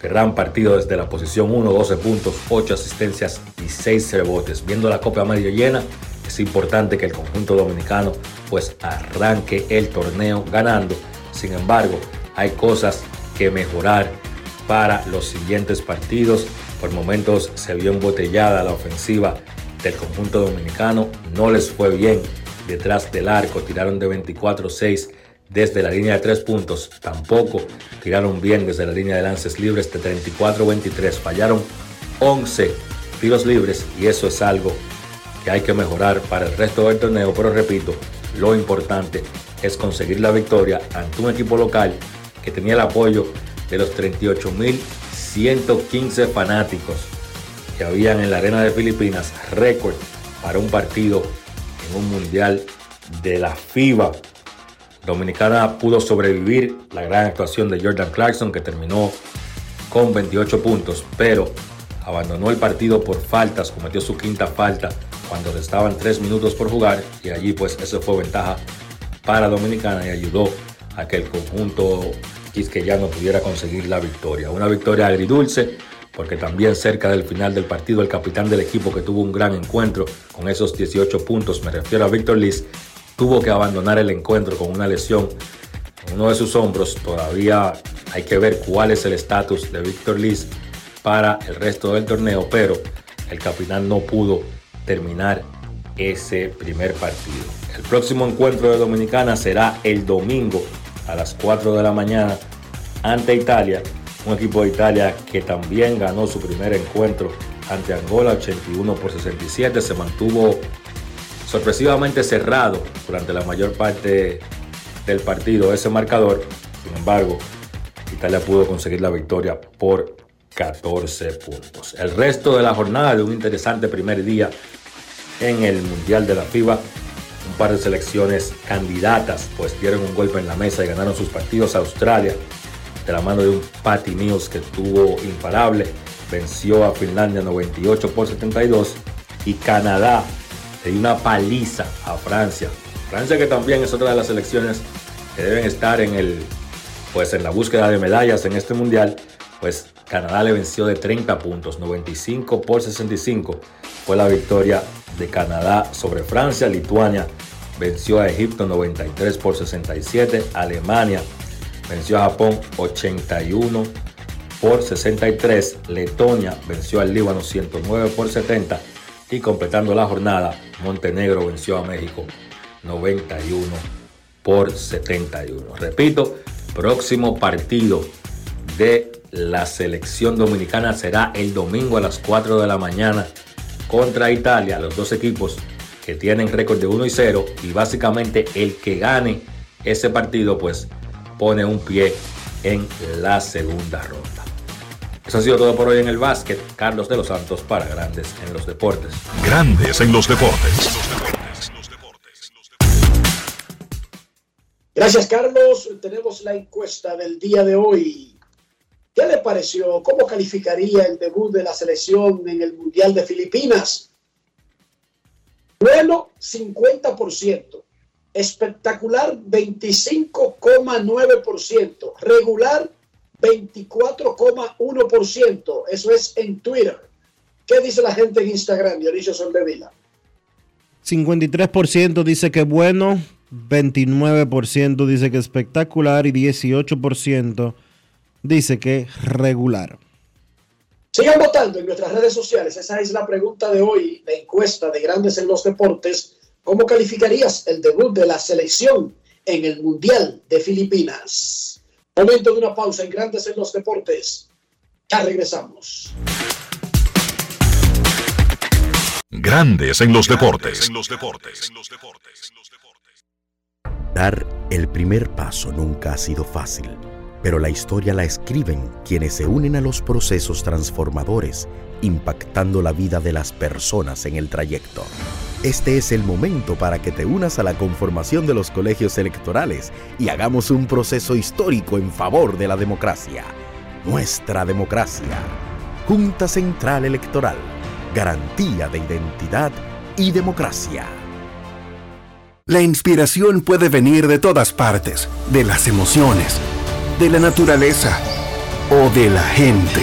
Speaker 7: gran partido desde la posición 1, 12 puntos, 8 asistencias y 6 rebotes. Viendo la Copa medio llena, es importante que el conjunto dominicano pues arranque el torneo ganando. Sin embargo, hay cosas que mejorar para los siguientes partidos. Por momentos se vio embotellada la ofensiva del conjunto dominicano. No les fue bien detrás del arco. Tiraron de 24-6 desde la línea de tres puntos. Tampoco tiraron bien desde la línea de lances libres de 34-23. Fallaron 11 tiros libres y eso es algo que hay que mejorar para el resto del torneo. Pero repito, lo importante es conseguir la victoria ante un equipo local que tenía el apoyo de los 38.115 fanáticos que habían en la arena de Filipinas, récord para un partido en un mundial de la FIBA. Dominicana pudo sobrevivir la gran actuación de Jordan Clarkson que terminó con 28 puntos, pero abandonó el partido por faltas, cometió su quinta falta cuando restaban 3 minutos por jugar y allí pues eso fue ventaja para Dominicana y ayudó a que el conjunto quisqueyano pudiera conseguir la victoria. Una victoria agridulce porque también cerca del final del partido el capitán del equipo que tuvo un gran encuentro con esos 18 puntos, me refiero a Víctor Liz, tuvo que abandonar el encuentro con una lesión en uno de sus hombros. Todavía hay que ver cuál es el estatus de Víctor Liz para el resto del torneo, pero el capitán no pudo terminar ese primer partido. El próximo encuentro de Dominicana será el domingo a las 4 de la mañana ante Italia, Un equipo de Italia que también ganó su primer encuentro ante Angola 81 por 67. Se mantuvo sorpresivamente cerrado durante la mayor parte del partido ese marcador. Sin embargo, Italia pudo conseguir la victoria por 14 puntos. El resto de la jornada de un interesante primer día en el Mundial de la FIBA. Un par de selecciones candidatas pues dieron un golpe en la mesa y ganaron sus partidos. Australia, de la mano de un Patty Mills que estuvo imparable, venció a Finlandia 98 por 72 y Canadá le dio una paliza a Francia. Francia que también es otra de las selecciones que deben estar en el pues en la búsqueda de medallas en este mundial, pues Canadá le venció de 30 puntos, 95 por 65 fue la victoria de Canadá sobre Francia, Lituania venció a Egipto 93 por 67, Alemania venció a Japón 81 por 63, Letonia venció al Líbano 109 por 70 y completando la jornada, Montenegro venció a México 91 por 71. Repito, próximo partido de la selección dominicana será el domingo a las 4 de la mañana contra Italia, los dos equipos que tienen récord de 1 y 0 y básicamente el que gane ese partido pues pone un pie en la segunda ronda. Eso ha sido todo por hoy en el básquet. Carlos de los Santos para Grandes en los Deportes.
Speaker 3: Grandes en los deportes.
Speaker 4: Gracias, Carlos. Tenemos la encuesta del día de hoy. ¿Qué le pareció? ¿Cómo calificaría el debut de la selección en el Mundial de Filipinas? Bueno, 50%. Espectacular, 25,9%. Regular, 24,1%. Eso es en Twitter. ¿Qué dice la gente en Instagram, Dionisio Soldevila?
Speaker 1: 53% dice que bueno, 29% dice que espectacular y 18% dice que regular.
Speaker 4: Sigan votando en nuestras redes sociales. Esa es la pregunta de hoy, la encuesta de Grandes en los Deportes. ¿Cómo calificarías el debut de la selección en el Mundial de Filipinas? Momento de una pausa en Grandes en los Deportes. Ya regresamos.
Speaker 3: Grandes en los deportes.
Speaker 14: Dar el primer paso nunca ha sido fácil, pero la historia la escriben quienes se unen a los procesos transformadores, impactando la vida de las personas en el trayecto. Este es el momento para que te unas a la conformación de los colegios electorales y hagamos un proceso histórico en favor de la democracia. Nuestra democracia. Junta Central Electoral. Garantía de identidad y democracia.
Speaker 15: La inspiración puede venir de todas partes, de las emociones, de la naturaleza o de la gente.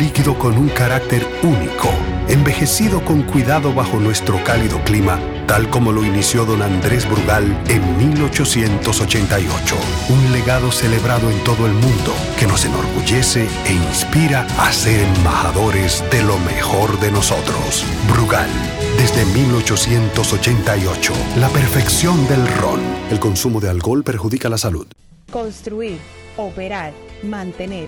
Speaker 15: con un carácter único, envejecido con cuidado bajo nuestro cálido clima, tal como lo inició don Andrés Brugal en 1888. Un legado celebrado en todo el mundo que nos enorgullece e inspira a ser embajadores de lo mejor de nosotros. Brugal, desde 1888, la perfección del ron. El consumo de alcohol perjudica la salud.
Speaker 16: Construir, operar, mantener,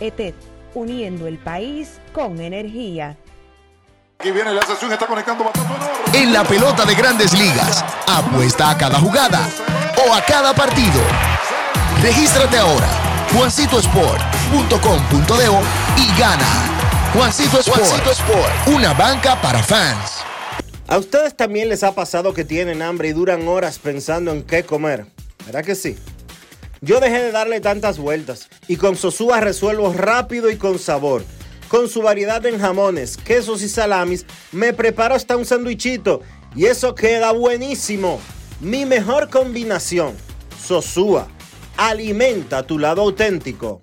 Speaker 16: ETED, uniendo el país con energía.
Speaker 17: Aquí viene la sesión, está conectando
Speaker 18: En la pelota de grandes ligas, apuesta a cada jugada o a cada partido.
Speaker 19: Regístrate ahora, juancitosport.com.de y gana. Juancito Sport, Juancito Sport, una banca para fans.
Speaker 1: ¿A ustedes también les ha pasado que tienen hambre y duran horas pensando en qué comer? ¿Verdad que sí? Yo dejé de darle tantas vueltas y con Sosúa resuelvo rápido y con sabor. Con su variedad en jamones, quesos y salamis, me preparo hasta un sandwichito y eso queda buenísimo. Mi mejor combinación. Sosúa. Alimenta tu lado auténtico.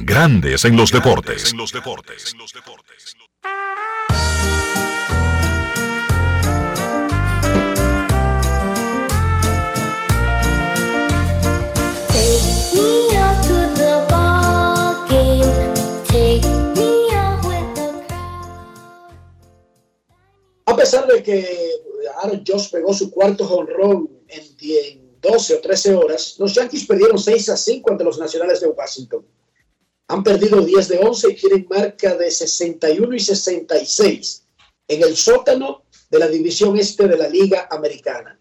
Speaker 3: Grandes en los deportes. En los deportes.
Speaker 4: A pesar de que Aaron Josh pegó su cuarto jonrón en 10 12 o 13 horas, los Yankees perdieron 6 a 5 ante los Nacionales de Washington. Han perdido 10 de 11 y tienen marca de 61 y 66 en el sótano de la división este de la Liga Americana.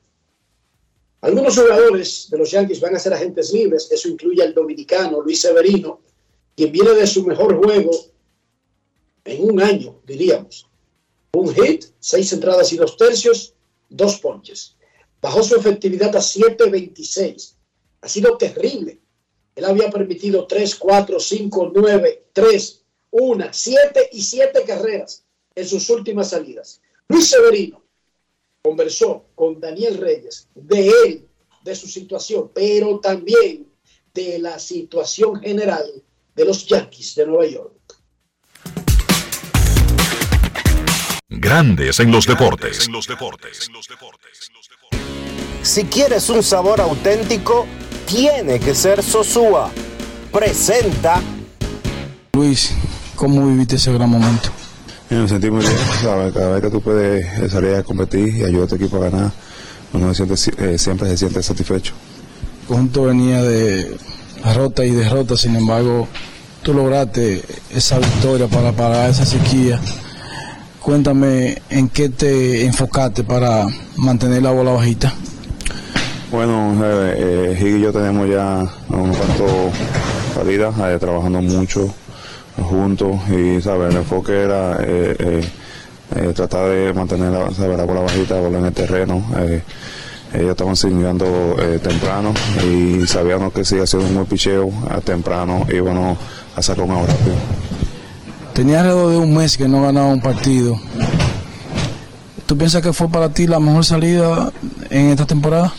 Speaker 4: Algunos jugadores de los Yankees van a ser agentes libres, eso incluye al dominicano Luis Severino, quien viene de su mejor juego en un año, diríamos. Un hit, seis entradas y dos tercios, dos ponches. Bajó su efectividad a 7.26. Ha sido terrible. Él había permitido 3, 4, 5, 9, 3, 1, 7 y 7 carreras en sus últimas salidas. Luis Severino conversó con Daniel Reyes de él, de su situación, pero también de la situación general de los Yankees de Nueva York.
Speaker 3: Grandes en los deportes. En los deportes.
Speaker 20: Si quieres un sabor auténtico, tiene que ser Sosúa. Presenta.
Speaker 21: Luis, ¿cómo viviste ese gran momento?
Speaker 18: Me sentí muy bien, ¿sabes? Cada vez que tú puedes salir a competir y ayudar a tu equipo a ganar, uno se siente, eh, siempre se siente satisfecho.
Speaker 21: El conjunto venía de derrota y derrota, sin embargo, tú lograste esa victoria para parar esa sequía. Cuéntame en qué te enfocaste para mantener la bola bajita.
Speaker 18: Bueno, eh, y yo tenemos ya unos cuantos salidas, eh, trabajando mucho juntos y ¿sabes? el enfoque era eh, eh, tratar de mantener la, ¿sabes? la bola bajita, la bola en el terreno. Ellos estaban siguiendo temprano y sabíamos que si hacíamos un buen picheo a temprano íbamos a sacar un rápido.
Speaker 21: Tenía alrededor de un mes que no ganaba un partido. ¿Tú piensas que fue para ti la mejor salida en esta temporada?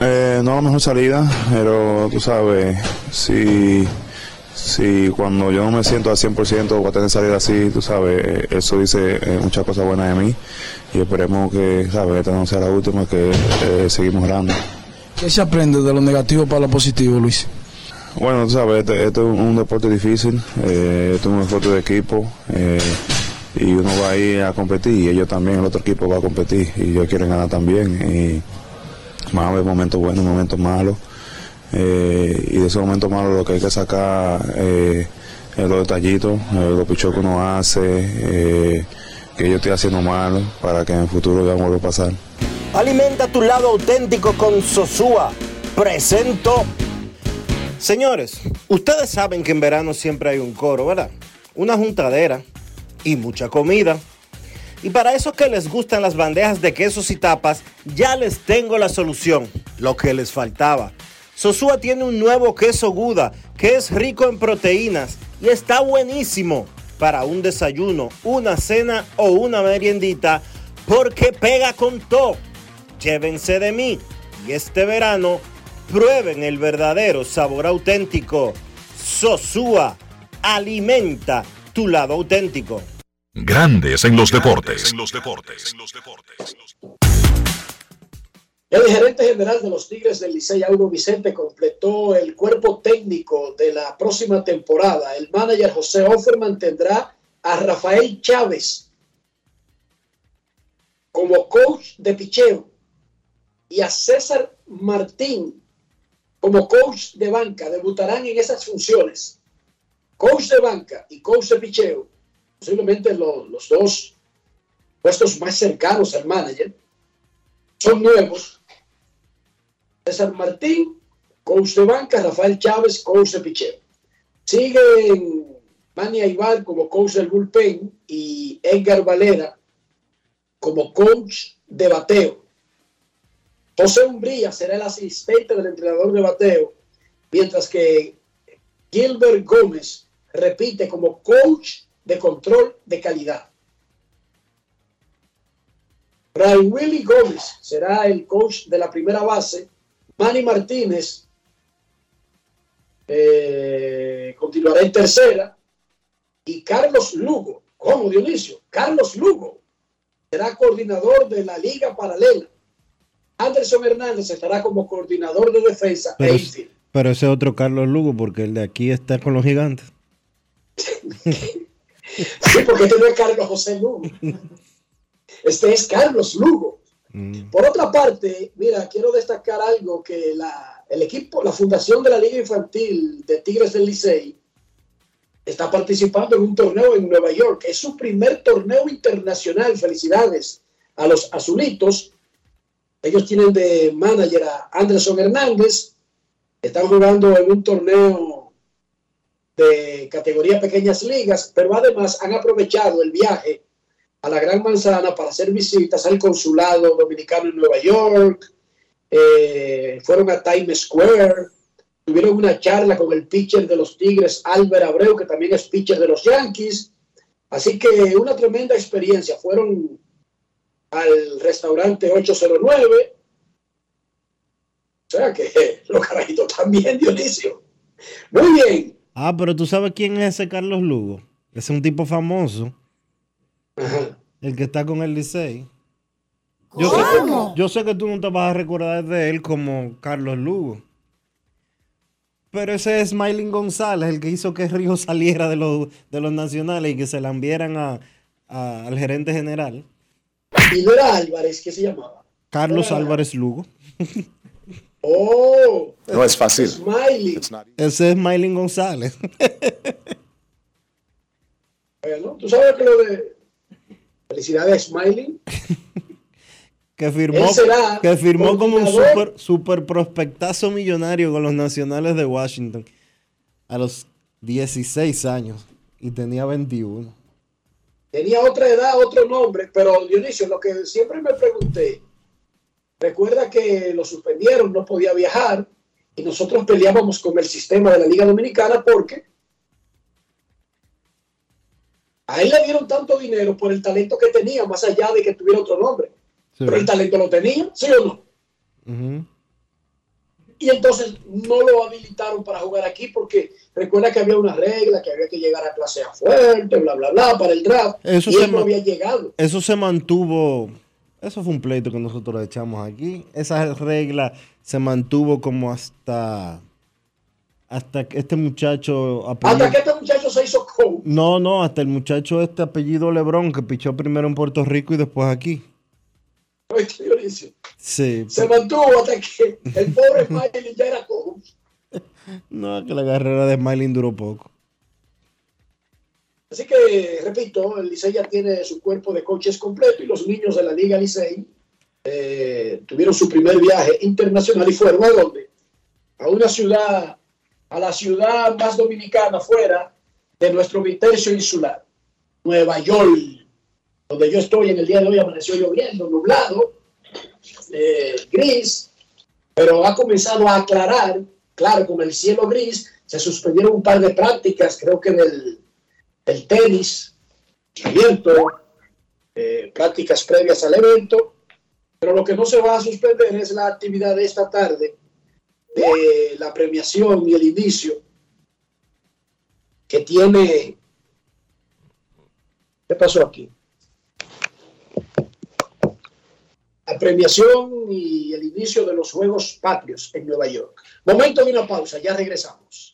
Speaker 18: Eh, no la mejor salida, pero tú sabes, si, si cuando yo no me siento al 100% voy a tener salida así, tú sabes, eso dice eh, muchas cosas buenas de mí y esperemos que, sabes, esta no sea la última, que eh, seguimos ganando.
Speaker 21: ¿Qué se aprende de lo negativo para lo positivo, Luis?
Speaker 18: Bueno, tú sabes, este, este es un, deporte difícil, eh, este es un deporte de equipo eh, y uno va a ir a competir y ellos también, el otro equipo va a competir y ellos quieren ganar también y van a haber momentos buenos, momentos malos eh, y de esos momentos malos lo que hay que sacar eh, es los detallitos, eh, los pichos que uno hace, eh, que yo estoy haciendo mal para que en el futuro ya vuelva a pasar.
Speaker 20: Alimenta tu lado auténtico con Sosúa. Presento.
Speaker 1: Señores, ustedes saben que en verano siempre hay un coro, ¿verdad? una juntadera y mucha comida. Y para esos que les gustan las bandejas de quesos y tapas, ya les tengo la solución, lo que les faltaba. Sosúa tiene un nuevo queso Guda que es rico en proteínas y está buenísimo para un desayuno, una cena o una meriendita porque pega con todo. Llévense de mí y este verano prueben el verdadero sabor auténtico. Sosúa alimenta tu lado auténtico.
Speaker 3: Grandes en los deportes.
Speaker 4: El gerente general de los Tigres del Licey, Auro Vicente, completó el cuerpo técnico de la próxima temporada. El manager José Offerman tendrá a Rafael Chávez como coach de picheo y a César Martín como coach de banca. Debutarán en esas funciones. Coach de banca y coach de picheo posiblemente los, dos puestos más cercanos al manager, son nuevos. César Martín, coach de banca, Rafael Chávez, coach de picheo. Siguen Manny Aibar como coach del bullpen y Edgar Valera como coach de bateo. José Umbría será el asistente del entrenador de bateo, mientras que Gilbert Gómez repite como coach de control de calidad. Brian Willy Gómez será el coach de la primera base. Manny Martínez eh, continuará en tercera. Y Carlos Lugo, como Dionisio, Carlos Lugo será coordinador de la Liga Paralela. Anderson Hernández estará como coordinador de defensa.
Speaker 1: Pero, pero ese otro Carlos Lugo, porque el de aquí está con los gigantes. (laughs)
Speaker 4: Sí, porque este no es Carlos José Lugo. Este es Carlos Lugo.
Speaker 1: Mm.
Speaker 4: Por otra parte, mira, quiero destacar algo que la, el equipo, la fundación de la Liga Infantil de Tigres del Licey está participando en un torneo en Nueva York. Es su primer torneo internacional. Felicidades a los azulitos. Ellos tienen de manager a Anderson Hernández. Están jugando en un torneo de categoría pequeñas ligas, pero además han aprovechado el viaje a la Gran Manzana para hacer visitas al consulado dominicano en Nueva York, eh, fueron a Times Square, tuvieron una charla con el pitcher de los Tigres, Albert Abreu, que también es pitcher de los Yankees. Así que una tremenda experiencia. Fueron al restaurante 809. O sea que (laughs) los carajitos también, Dionisio. Muy bien.
Speaker 1: Ah, pero tú sabes quién es ese Carlos Lugo. Ese es un tipo famoso. El que está con el Licey. Yo sé, que, yo sé que tú no te vas a recordar de él como Carlos Lugo. Pero ese es Smiling González, el que hizo que Río (laughs) saliera de los, de los nacionales y que se la enviaran a, a- al gerente general.
Speaker 4: Y no era Álvarez, ¿qué se llamaba?
Speaker 1: Carlos
Speaker 4: Era-
Speaker 1: Álvarez Lugo. (laughs)
Speaker 4: Oh,
Speaker 22: No es fácil.
Speaker 4: Smiley.
Speaker 1: Ese es Smiling González.
Speaker 4: Bueno, tú sabes que lo de felicidades Smiley. (laughs)
Speaker 1: Que firmó,
Speaker 4: será
Speaker 1: que firmó como un super, super prospectazo millonario con los nacionales de Washington a los 16 años y tenía 21.
Speaker 4: Tenía otra edad, otro nombre, pero Dionisio, lo que siempre me pregunté, recuerda que lo suspendieron, no podía viajar y nosotros peleábamos con el sistema de la Liga Dominicana porque a él le dieron tanto dinero por el talento que tenía, más allá de que tuviera otro nombre. Pero el talento lo tenía, ¿sí o no? Y entonces no lo habilitaron para jugar aquí porque recuerda que había una regla, que había que llegar a clase A fuerte, bla, bla, bla, para el draft.
Speaker 1: Eso
Speaker 4: y
Speaker 1: se
Speaker 4: él no había llegado.
Speaker 1: Eso se mantuvo, eso fue un pleito que nosotros echamos aquí. Esa regla se mantuvo como hasta, hasta que este muchacho apellido-
Speaker 4: Hasta que este muchacho se hizo coach.
Speaker 1: No, no, hasta el muchacho este apellido Lebrón que pichó primero en Puerto Rico y después aquí. Sí.
Speaker 4: Se mantuvo hasta que el pobre (laughs) Smiley ya era coach.
Speaker 1: No, que la carrera de Smiling duró poco.
Speaker 4: Así que, repito, el Licey ya tiene su cuerpo de coaches completo y los niños de la Liga Licey eh, tuvieron su primer viaje internacional y fueron a dónde? A una ciudad, a la ciudad más dominicana fuera de nuestro tercio insular. Nueva York, donde yo estoy en el día de hoy, amaneció lloviendo, nublado, eh, gris, pero ha comenzado a aclarar, claro, con el cielo gris, se suspendieron un par de prácticas, creo que del, del tenis, abierto, eh, prácticas previas al evento, pero lo que no se va a suspender es la actividad de esta tarde de la premiación y el inicio que tiene... ¿Qué pasó aquí? La premiación y el inicio de los Juegos Patrios en Nueva York. Momento de una pausa, ya regresamos.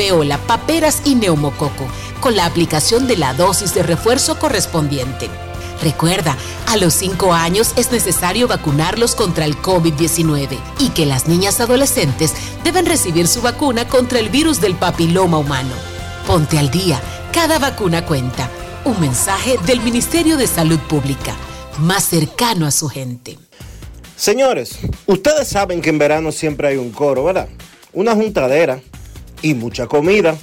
Speaker 23: paperas y neumococo, con la aplicación de la dosis de refuerzo correspondiente. Recuerda, a los 5 años es necesario vacunarlos contra el COVID-19 y que las niñas adolescentes deben recibir su vacuna contra el virus del papiloma humano. Ponte al día, cada vacuna cuenta. Un mensaje del Ministerio de Salud Pública, más cercano a su gente.
Speaker 1: Señores, ustedes saben que en verano siempre hay un coro, ¿verdad? Una juntadera y mucha comida.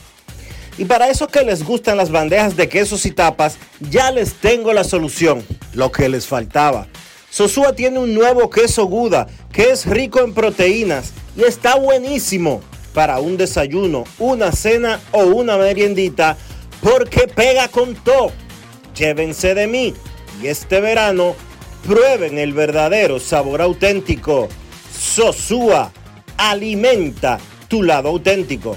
Speaker 1: Y para esos que les gustan las bandejas de quesos y tapas, ya les tengo la solución, lo que les faltaba. Sosúa tiene un nuevo queso Guda que es rico en proteínas y está buenísimo para un desayuno, una cena o una meriendita porque pega con todo. Llévense de mí y este verano prueben el verdadero sabor auténtico. Sosúa alimenta tu lado auténtico.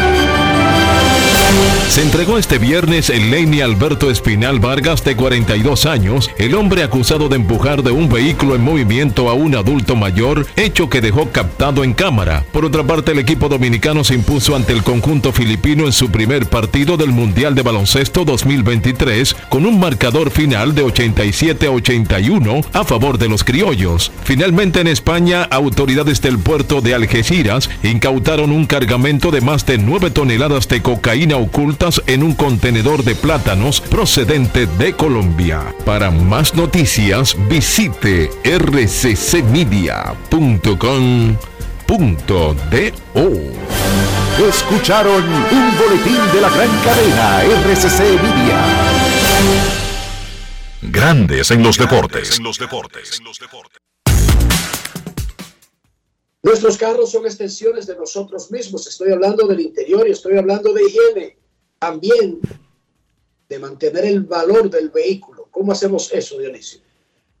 Speaker 24: Se entregó este viernes el Lenny Alberto Espinal Vargas, de 42 años, el hombre acusado de empujar de un vehículo en movimiento a un adulto mayor, hecho que dejó captado en cámara. Por otra parte, el equipo dominicano se impuso ante el conjunto filipino en su primer partido del Mundial de Baloncesto 2023, con un marcador final de 87 a 81 a favor de los criollos. Finalmente, en España, autoridades del puerto de Algeciras incautaron un cargamento de más de 9 toneladas de cocaína ocultas en un contenedor de plátanos procedente de Colombia. Para más noticias visite rccmedia.com.do.
Speaker 3: Escucharon un boletín de la gran cadena RCC Media. Grandes en los deportes.
Speaker 4: Nuestros carros son extensiones de nosotros mismos. Estoy hablando del interior y estoy hablando de higiene. También de mantener el valor del vehículo. ¿Cómo hacemos eso, Dionisio?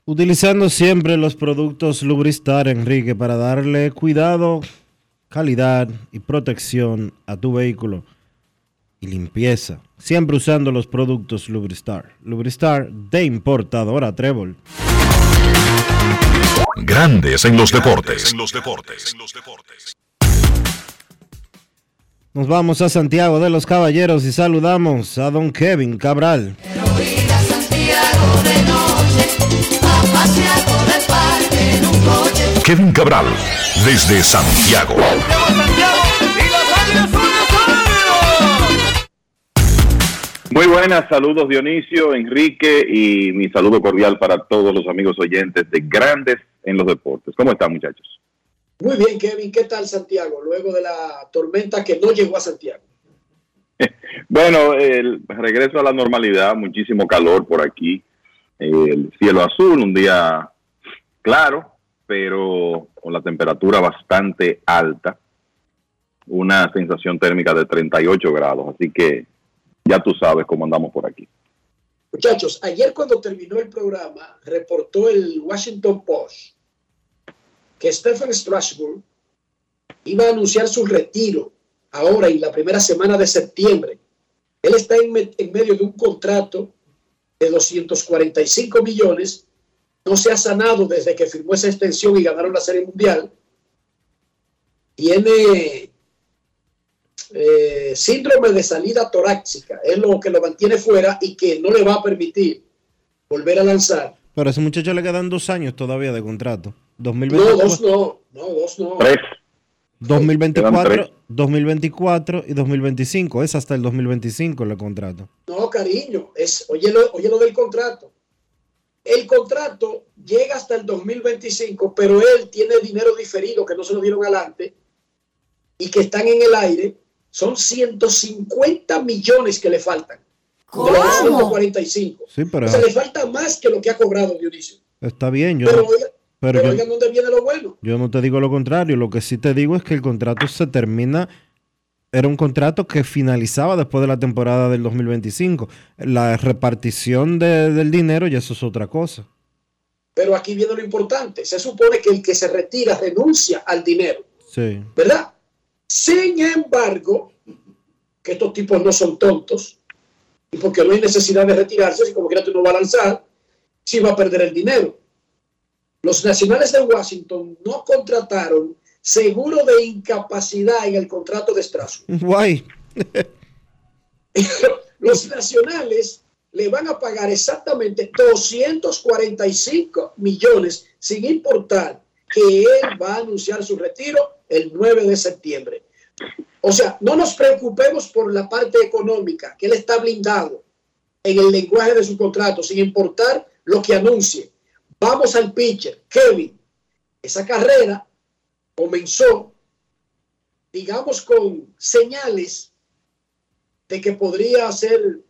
Speaker 1: Utilizando siempre los productos Lubristar, Enrique, para darle cuidado, calidad y protección a tu vehículo y limpieza. Siempre usando los productos Lubristar. Lubristar de importadora Trébol.
Speaker 3: Grandes en los deportes.
Speaker 1: Nos vamos a Santiago de los Caballeros y saludamos a don Kevin Cabral.
Speaker 3: Kevin Cabral, desde Santiago.
Speaker 25: Muy buenas, saludos Dionisio, Enrique y mi saludo cordial para todos los amigos oyentes de Grandes en los Deportes. ¿Cómo están muchachos?
Speaker 4: Muy bien, Kevin. ¿Qué tal Santiago? Luego de la tormenta que no llegó a Santiago. (laughs)
Speaker 25: Bueno, el regreso a la normalidad, muchísimo calor por aquí, el cielo azul, un día claro, pero con la temperatura bastante alta, una sensación térmica de 38 grados, así que ya tú sabes cómo andamos por aquí.
Speaker 4: Muchachos, ayer cuando terminó el programa, reportó el Washington Post que Stephen Strasburg iba a anunciar su retiro ahora en la primera semana de septiembre. Él está en, en medio de un contrato de 245 millones, no se ha sanado desde que firmó esa extensión y ganaron la Serie Mundial. Tiene eh, síndrome de salida torácica, es lo que lo mantiene fuera y que no le va a permitir volver a lanzar.
Speaker 1: Pero a ese muchacho le quedan dos años todavía de contrato.
Speaker 4: 2024. No, dos no, no, dos no.
Speaker 1: 2024, 2024 y 2025. Es hasta el 2025 el contrato.
Speaker 4: No, cariño, es, oye, lo, oye lo del contrato. El contrato llega hasta el 2025, pero él tiene dinero diferido que no se lo dieron adelante y que están en el aire. Son 150 millones que le faltan. ¿Cómo? De los 145.
Speaker 1: Sí, pero...
Speaker 4: O sea, le falta más que lo que ha cobrado Dionisio.
Speaker 1: Está bien, yo.
Speaker 4: Pero, oiga,
Speaker 1: pero,
Speaker 4: pero
Speaker 1: yo,
Speaker 4: dónde viene lo bueno.
Speaker 1: yo no te digo lo contrario. Lo que sí te digo es que el contrato se termina. Era un contrato que finalizaba después de la temporada del 2025. La repartición de- del dinero ya eso es otra cosa.
Speaker 4: Pero aquí viene lo importante. Se supone que el que se retira renuncia al dinero,
Speaker 1: Sí.
Speaker 4: ¿verdad? Sin embargo, que estos tipos no son tontos y porque no hay necesidad de retirarse, si como quiera tú no vas a lanzar, si va a perder el dinero. Los nacionales de Washington no contrataron seguro de incapacidad en el contrato de Strasbourg. (laughs)
Speaker 1: Guay. (laughs)
Speaker 4: Los nacionales le van a pagar exactamente 245 millones, sin importar que él va a anunciar su retiro el 9 de septiembre. O sea, no nos preocupemos por la parte económica, que él está blindado en el lenguaje de su contrato, sin importar lo que anuncie. Vamos al pitcher, Kevin. Esa carrera comenzó, digamos, con señales de que podría ser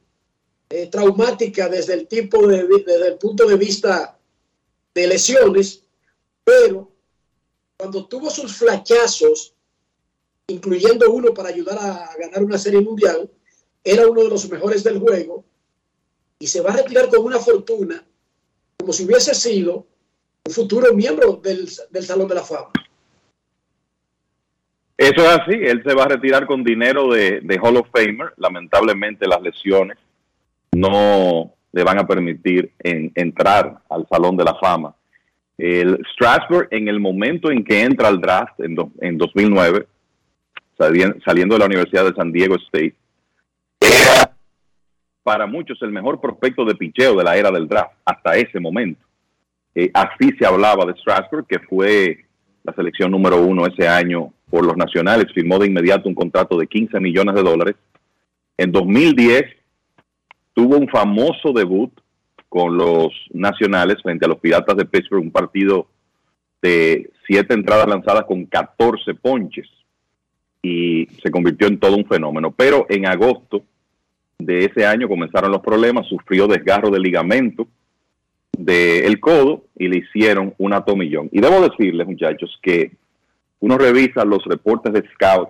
Speaker 4: eh, traumática desde el tipo de, desde el punto de vista de lesiones, pero cuando tuvo sus flachazos, incluyendo uno para ayudar a ganar una serie mundial, era uno de los mejores del juego y se va a retirar con una fortuna como si hubiese sido un futuro miembro del, del Salón de la Fama.
Speaker 25: Eso es así, él se va a retirar con dinero de, de Hall of Famer. Lamentablemente las lesiones no le van a permitir en- entrar al Salón de la Fama. El Strasburg en el momento en que entra al draft en, do- en 2009, salien- saliendo de la Universidad de San Diego State, para muchos el mejor prospecto de picheo de la era del draft hasta ese momento. Eh, así se hablaba de Strasburg, que fue la selección número uno ese año por los nacionales, firmó de inmediato un contrato de 15 millones de dólares. En 2010 tuvo un famoso debut con los nacionales frente a los Piratas de Pittsburgh, un partido de siete entradas lanzadas con 14 ponches y se convirtió en todo un fenómeno. Pero en agosto de ese año comenzaron los problemas, sufrió desgarro de ligamento del codo y le hicieron una tomillón. Y debo decirles, muchachos, que uno revisa los reportes de scout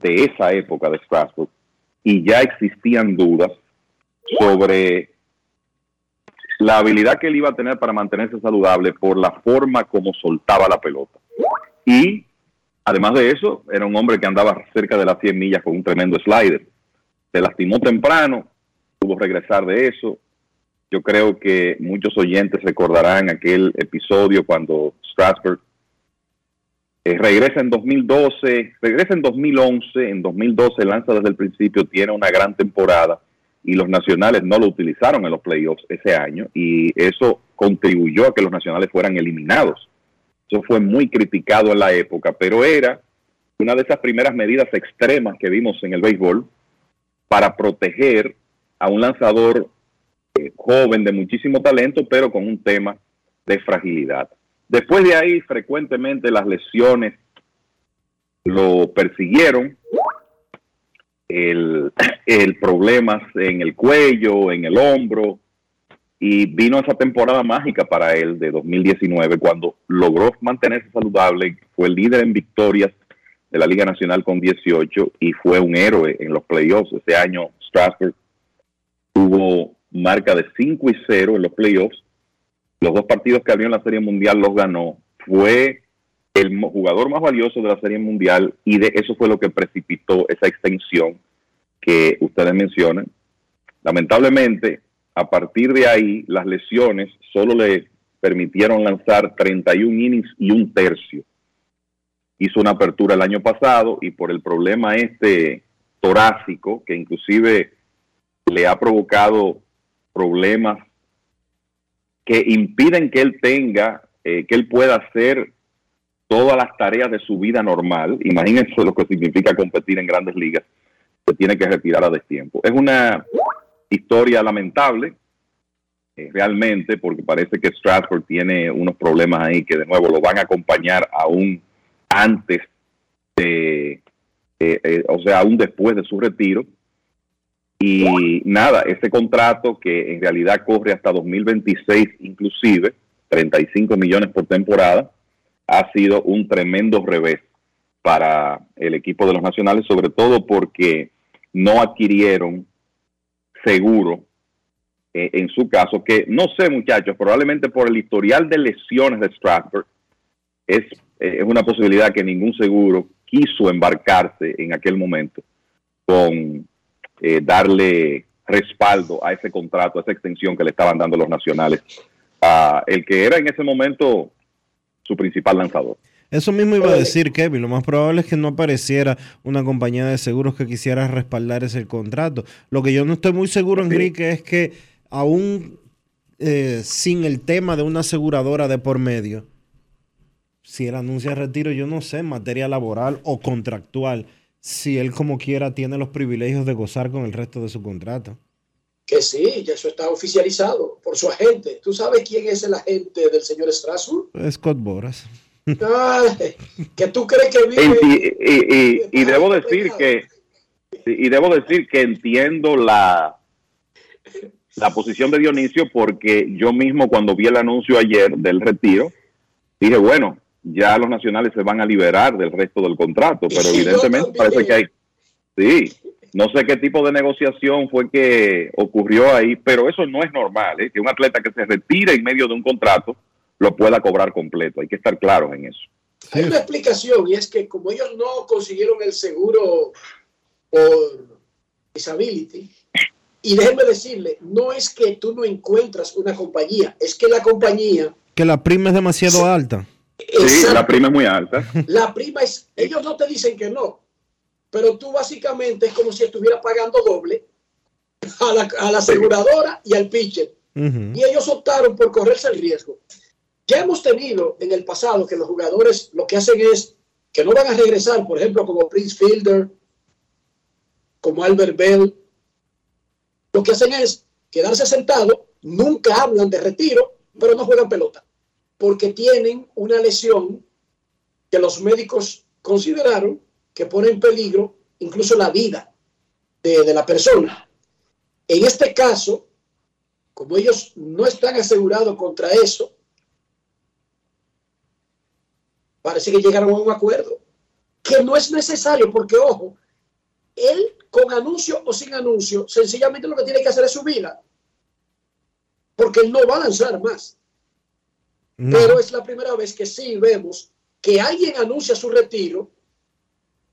Speaker 25: de esa época de Strasbourg y ya existían dudas sobre la habilidad que él iba a tener para mantenerse saludable por la forma como soltaba la pelota. Y además de eso, era un hombre que andaba cerca de las 100 millas con un tremendo slider. Se lastimó temprano, tuvo regresar de eso. Yo creo que muchos oyentes recordarán aquel episodio cuando Strasburg Eh, regresa en 2012, regresa en 2011, en 2012 lanza desde el principio, tiene una gran temporada y los nacionales no lo utilizaron en los playoffs ese año y eso contribuyó a que los nacionales fueran eliminados. Eso fue muy criticado en la época, pero era una de esas primeras medidas extremas que vimos en el béisbol para proteger a un lanzador eh, joven de muchísimo talento, pero con un tema de fragilidad. Después de ahí, frecuentemente las lesiones lo persiguieron. El, (clears throat) el problemas en el cuello, en el hombro, y vino esa temporada mágica para él de 2019 cuando logró mantenerse saludable, fue el líder en victorias de la Liga Nacional con 18 y fue un héroe en los playoffs. Ese año Strasburg tuvo marca de 5 y 0 en los playoffs. Los dos partidos que abrió en la Serie Mundial los ganó. Fue el jugador más valioso de la Serie Mundial y de eso fue lo que precipitó esa extensión que ustedes mencionan. Lamentablemente, a partir de ahí, las lesiones solo le permitieron lanzar 31 innings y un tercio. Hizo una apertura el año pasado y por el problema este torácico, que inclusive le ha provocado problemas que impiden que él tenga, eh, que él pueda hacer todas las tareas de su vida normal. Imagínense lo que significa competir en grandes ligas. Se tiene que retirar a destiempo. Es una historia lamentable, eh, realmente, porque parece que Stratford tiene unos problemas ahí que de nuevo lo van a acompañar aún antes de, eh, eh, o sea, aún después de su retiro. Y nada, ese contrato que en realidad corre hasta 2026 inclusive, 35 millones por temporada, ha sido un tremendo revés para el equipo de los nacionales, sobre todo porque no adquirieron seguro eh, en su caso, que no sé muchachos, probablemente por el historial de lesiones de Stratford, es, eh, es una posibilidad que ningún seguro quiso embarcarse en aquel momento con eh, darle respaldo a ese contrato, a esa extensión que le estaban dando los nacionales, a el que era en ese momento su principal lanzador.
Speaker 1: Eso mismo iba a decir Kevin. Lo más probable es que no apareciera una compañía de seguros que quisiera respaldar ese contrato. Lo que yo no estoy muy seguro, Enrique, es que aún eh, sin el tema de una aseguradora de por medio, si él anuncia retiro, yo no sé, en materia laboral o contractual, si él como quiera tiene los privilegios de gozar con el resto de su contrato.
Speaker 4: Que sí, ya eso está oficializado por su agente. ¿Tú sabes quién es el agente del señor Strasbourg?
Speaker 1: Scott Boras.
Speaker 4: que tú crees que
Speaker 25: vive. Y, debo decir que y debo decir que entiendo la la posición de Dionisio porque yo mismo cuando vi el anuncio ayer del retiro dije bueno ya los nacionales se van a liberar del resto del contrato (laughs) pero evidentemente parece que hay sí no sé qué tipo de negociación fue que ocurrió ahí pero eso no es normal ¿eh? que un atleta que se retire en medio de un contrato lo pueda cobrar completo. Hay que estar claros en eso.
Speaker 4: Hay una explicación y es que como ellos no consiguieron el seguro por disability, y déjenme decirle, no es que tú no encuentras una compañía, es que la compañía...
Speaker 1: Que la prima es demasiado alta.
Speaker 25: Sí, la prima es muy alta.
Speaker 4: La prima es, ellos no te dicen que no, pero tú básicamente es como si estuvieras pagando doble a la, a la aseguradora y al pitcher. Y ellos optaron por correrse el riesgo. Ya hemos tenido en el pasado que los jugadores lo que hacen es que no van a regresar, por ejemplo, como Prince Fielder, como Albert Bell. Lo que hacen es quedarse sentados, nunca hablan de retiro, pero no juegan pelota, porque tienen una lesión que los médicos consideraron que pone en peligro incluso la vida de, la persona. En este caso, como ellos no están asegurados contra eso, parece que llegaron a un acuerdo que no es necesario porque, ojo, él con anuncio o sin anuncio, sencillamente lo que tiene que hacer es subirla, porque él no va a lanzar más. Pero es la primera vez que sí vemos que alguien anuncia su retiro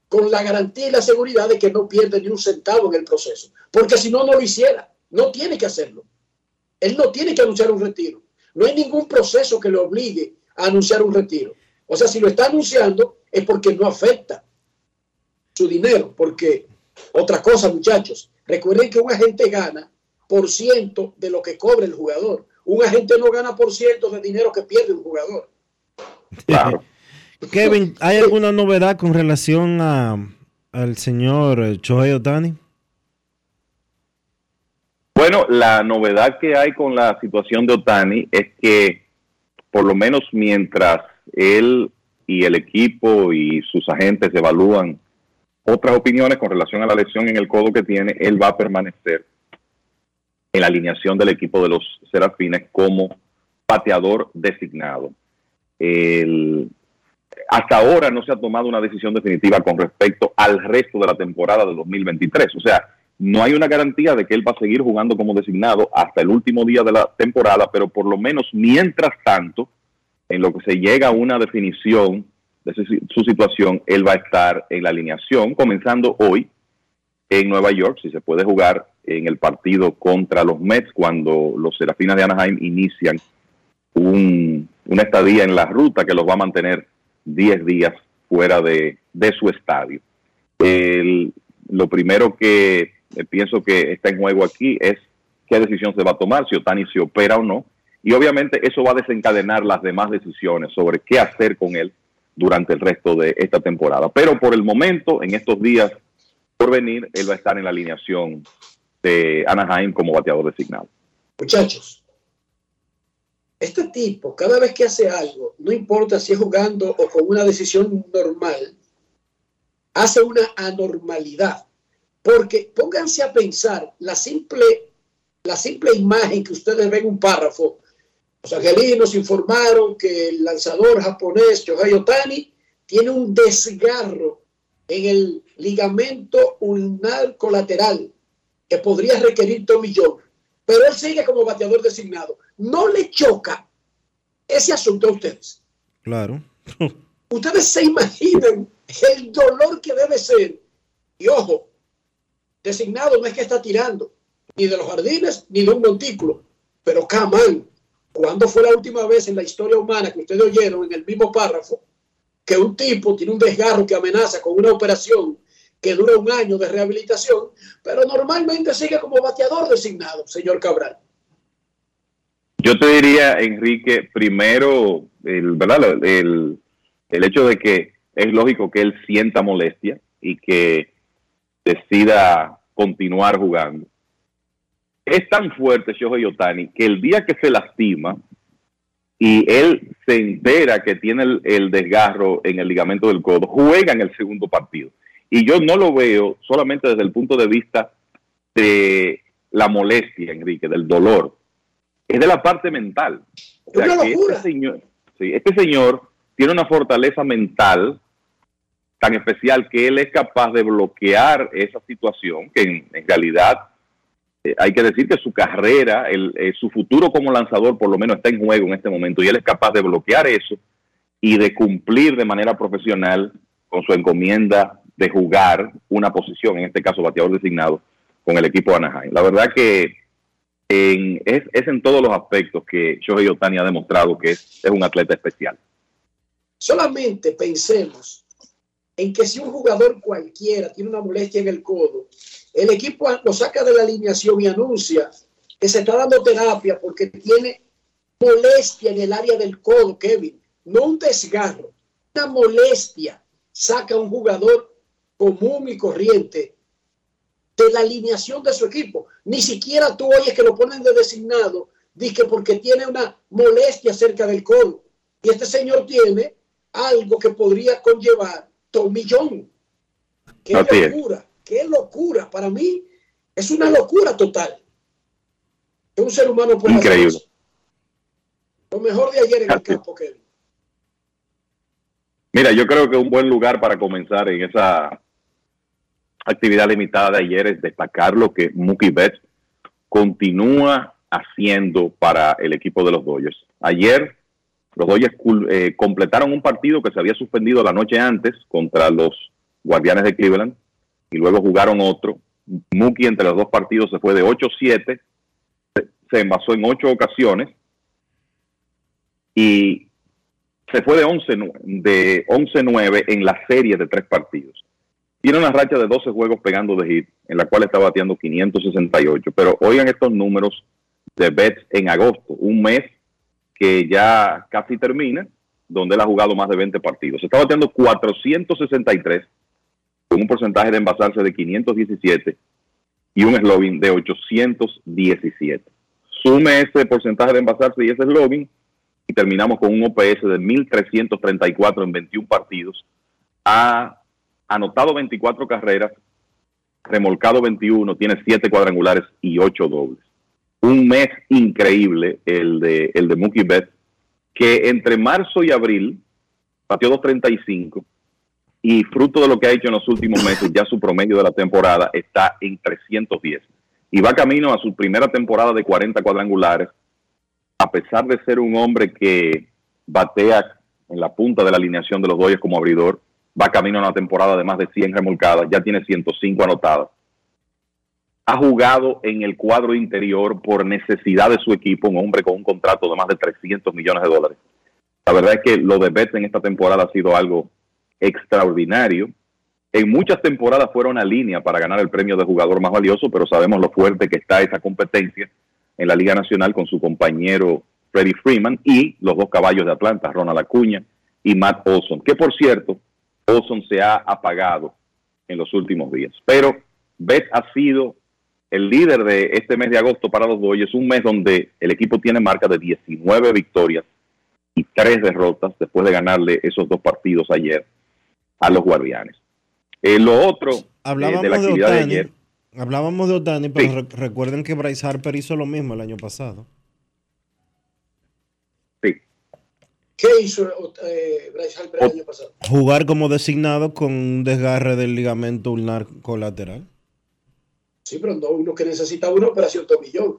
Speaker 4: con la garantía y la seguridad de que no pierde ni un centavo en el proceso, porque si no, no lo hiciera, no tiene que hacerlo. Él no tiene que anunciar un retiro. No hay ningún proceso que le obligue a anunciar un retiro. O sea, si lo está anunciando, es porque no afecta su dinero. Porque otra cosa, muchachos, recuerden que un agente gana por ciento de lo que cobra el jugador. Un agente no gana por ciento de dinero que pierde un jugador.
Speaker 1: Claro. (laughs) Kevin, ¿hay alguna novedad con relación a, al señor Chohei Otani?
Speaker 25: Bueno, la novedad que hay con la situación de Otani es que por lo menos mientras él y el equipo y sus agentes evalúan otras opiniones con relación a la lesión en el codo que tiene, él va a permanecer en la alineación del equipo de los Serafines como pateador designado. hasta ahora no se ha tomado una decisión definitiva con respecto al resto de la temporada de 2023. O sea, no hay una garantía de que él va a seguir jugando como designado hasta el último día de la temporada, pero por lo menos mientras tanto, en lo que se llega a una definición de su situación, él va a estar en la alineación, comenzando hoy en Nueva York, si se puede jugar en el partido contra los Mets, cuando los Serafinas de Anaheim inician una estadía en la ruta que los va a mantener 10 días fuera de, su estadio. lo primero que eh, pienso que está en juego aquí es qué decisión se va a tomar, si Otani se opera o no. Y obviamente eso va a desencadenar las demás decisiones sobre qué hacer con él durante el resto de esta temporada. Pero por el momento, en estos días por venir, él va a estar en la alineación de Anaheim como bateador designado.
Speaker 4: Muchachos, este tipo, cada vez que hace algo, no importa si es jugando o con una decisión normal, hace una anormalidad. Porque pónganse a pensar la simple, la simple imagen que ustedes ven un párrafo. Los angelinos informaron que el lanzador japonés Shohei Otani tiene un desgarro en el ligamento ulnar colateral que podría requerir tomillón. Pero él sigue como bateador designado. No le choca ese asunto a ustedes.
Speaker 1: Claro. (laughs)
Speaker 4: ustedes se imaginan el dolor que debe ser. Y ojo, designado no es que está tirando ni de los jardines ni de un montículo, pero Kaman, ¿cuándo fue la última vez en la historia humana que ustedes oyeron en el mismo párrafo que un tipo tiene un desgarro que amenaza con una operación que dura un año de rehabilitación, pero normalmente sigue como bateador designado, señor Cabral?
Speaker 25: Yo te diría, Enrique, primero, el, ¿verdad? El, el hecho de que es lógico que él sienta molestia y que decida continuar jugando. Es tan fuerte Shohei Otani que el día que se lastima y él se entera que tiene el, desgarro en el ligamento del codo, juega en el segundo partido. Y yo no lo veo solamente desde el punto de vista de la molestia, Enrique, del dolor. Es de la parte mental. este señor, este señor tiene una fortaleza mental tan especial que él es capaz de bloquear esa situación, que en, realidad eh, hay que decir que su carrera, eh, su futuro como lanzador por lo menos está en juego en este momento y él es capaz de bloquear eso y de cumplir de manera profesional con su encomienda de jugar una posición, en este caso bateador designado, con el equipo de Anaheim. La verdad que es, es, en todos los aspectos que Shohei Otani ha demostrado que es un atleta especial.
Speaker 4: Solamente pensemos en que si un jugador cualquiera tiene una molestia en el codo, el equipo lo saca de la alineación y anuncia que se está dando terapia porque tiene molestia en el área del codo, Kevin, no un desgarro, una molestia. Saca un jugador común y corriente de la alineación de su equipo. Ni siquiera tú oyes que lo ponen de designado, dice porque tiene una molestia cerca del codo. Y este señor tiene algo que podría conllevar un millón. Qué locura, qué locura. Para mí es una locura total. Que un ser humano pueda
Speaker 25: Increíble.
Speaker 4: Lo mejor de ayer en el campo, que
Speaker 25: Mira, yo creo que un buen lugar para comenzar en esa actividad limitada de ayer es destacar lo que Mookie Betts continúa haciendo para el equipo de los Dodgers. Ayer los Dodgers eh, completaron un partido que se había suspendido la noche antes contra los Guardianes de Cleveland y luego jugaron otro. Mookie entre los dos partidos se fue de 8-7, se envasó en ocho ocasiones y se fue de 11-9 de 11-9 en la serie de tres partidos. Tiene una racha de 12 juegos pegando de hit, en la cual está bateando 568. Pero oigan estos números de Betts en agosto, un mes que ya casi termina, donde él ha jugado más de 20 partidos. Está bateando 463, con un porcentaje de envasarse de 517 y un slogan de 817. Sume ese porcentaje de envasarse y ese slogan y terminamos con un OPS de 1.334 en 21 partidos. Ha anotado 24 carreras, remolcado 21, tiene 7 cuadrangulares y 8 dobles. Un mes increíble el de, el de Mookie Betts, que entre marzo y abril batió 235 y fruto de lo que ha hecho en los últimos meses, ya su promedio de la temporada está en 310. Y va camino a su primera temporada de 40 cuadrangulares, a pesar de ser un hombre que batea en la punta de la alineación de los Dodgers como abridor, va camino a una temporada de más de 100 remolcadas, ya tiene 105 anotadas. Ha jugado en el cuadro interior por necesidad de su equipo, un hombre con un contrato de más de 300 millones de dólares. La verdad es que lo de Betts en esta temporada ha sido algo extraordinario. En muchas temporadas fueron a línea para ganar el premio de jugador más valioso, pero sabemos lo fuerte que está esa competencia en la Liga Nacional con su compañero Freddie Freeman y los dos caballos de Atlanta, Ronald Acuña y Matt Olson, que por cierto, Olson se ha apagado en los últimos días. Pero Betts ha sido el líder de este mes de agosto para los Dodgers, un mes donde el equipo tiene marca de 19 victorias y 3 derrotas después de ganarle esos dos partidos ayer a los Guardianes. Eh, lo otro
Speaker 1: Hablábamos
Speaker 25: de la
Speaker 1: de
Speaker 25: actividad de,
Speaker 1: Otani.
Speaker 25: ayer,
Speaker 1: Hablábamos de Otani, pero re- recuerden que Bryce Harper hizo lo mismo el año pasado.
Speaker 4: ¿Qué hizo eh, Bryce Harper el año pasado?
Speaker 1: Jugar como designado con un desgarre del ligamento ulnar colateral.
Speaker 4: Sí, pero no uno que necesita una operación tomillón.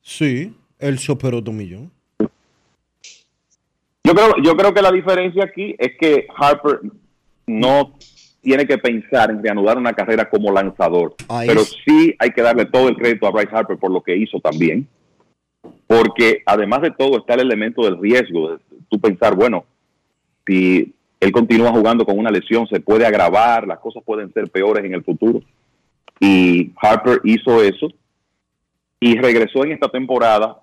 Speaker 1: Sí, él se operó tomillón.
Speaker 25: Yo creo, yo creo que la diferencia aquí es que Harper no tiene que pensar en reanudar una carrera como lanzador,
Speaker 1: Ahí
Speaker 25: pero
Speaker 1: es.
Speaker 25: sí hay que darle todo el crédito a Bryce Harper por lo que hizo también, porque además de todo está el elemento del riesgo, de tú pensar, bueno, si él continúa jugando con una lesión se puede agravar, las cosas pueden ser peores en el futuro, y Harper hizo eso y regresó en esta temporada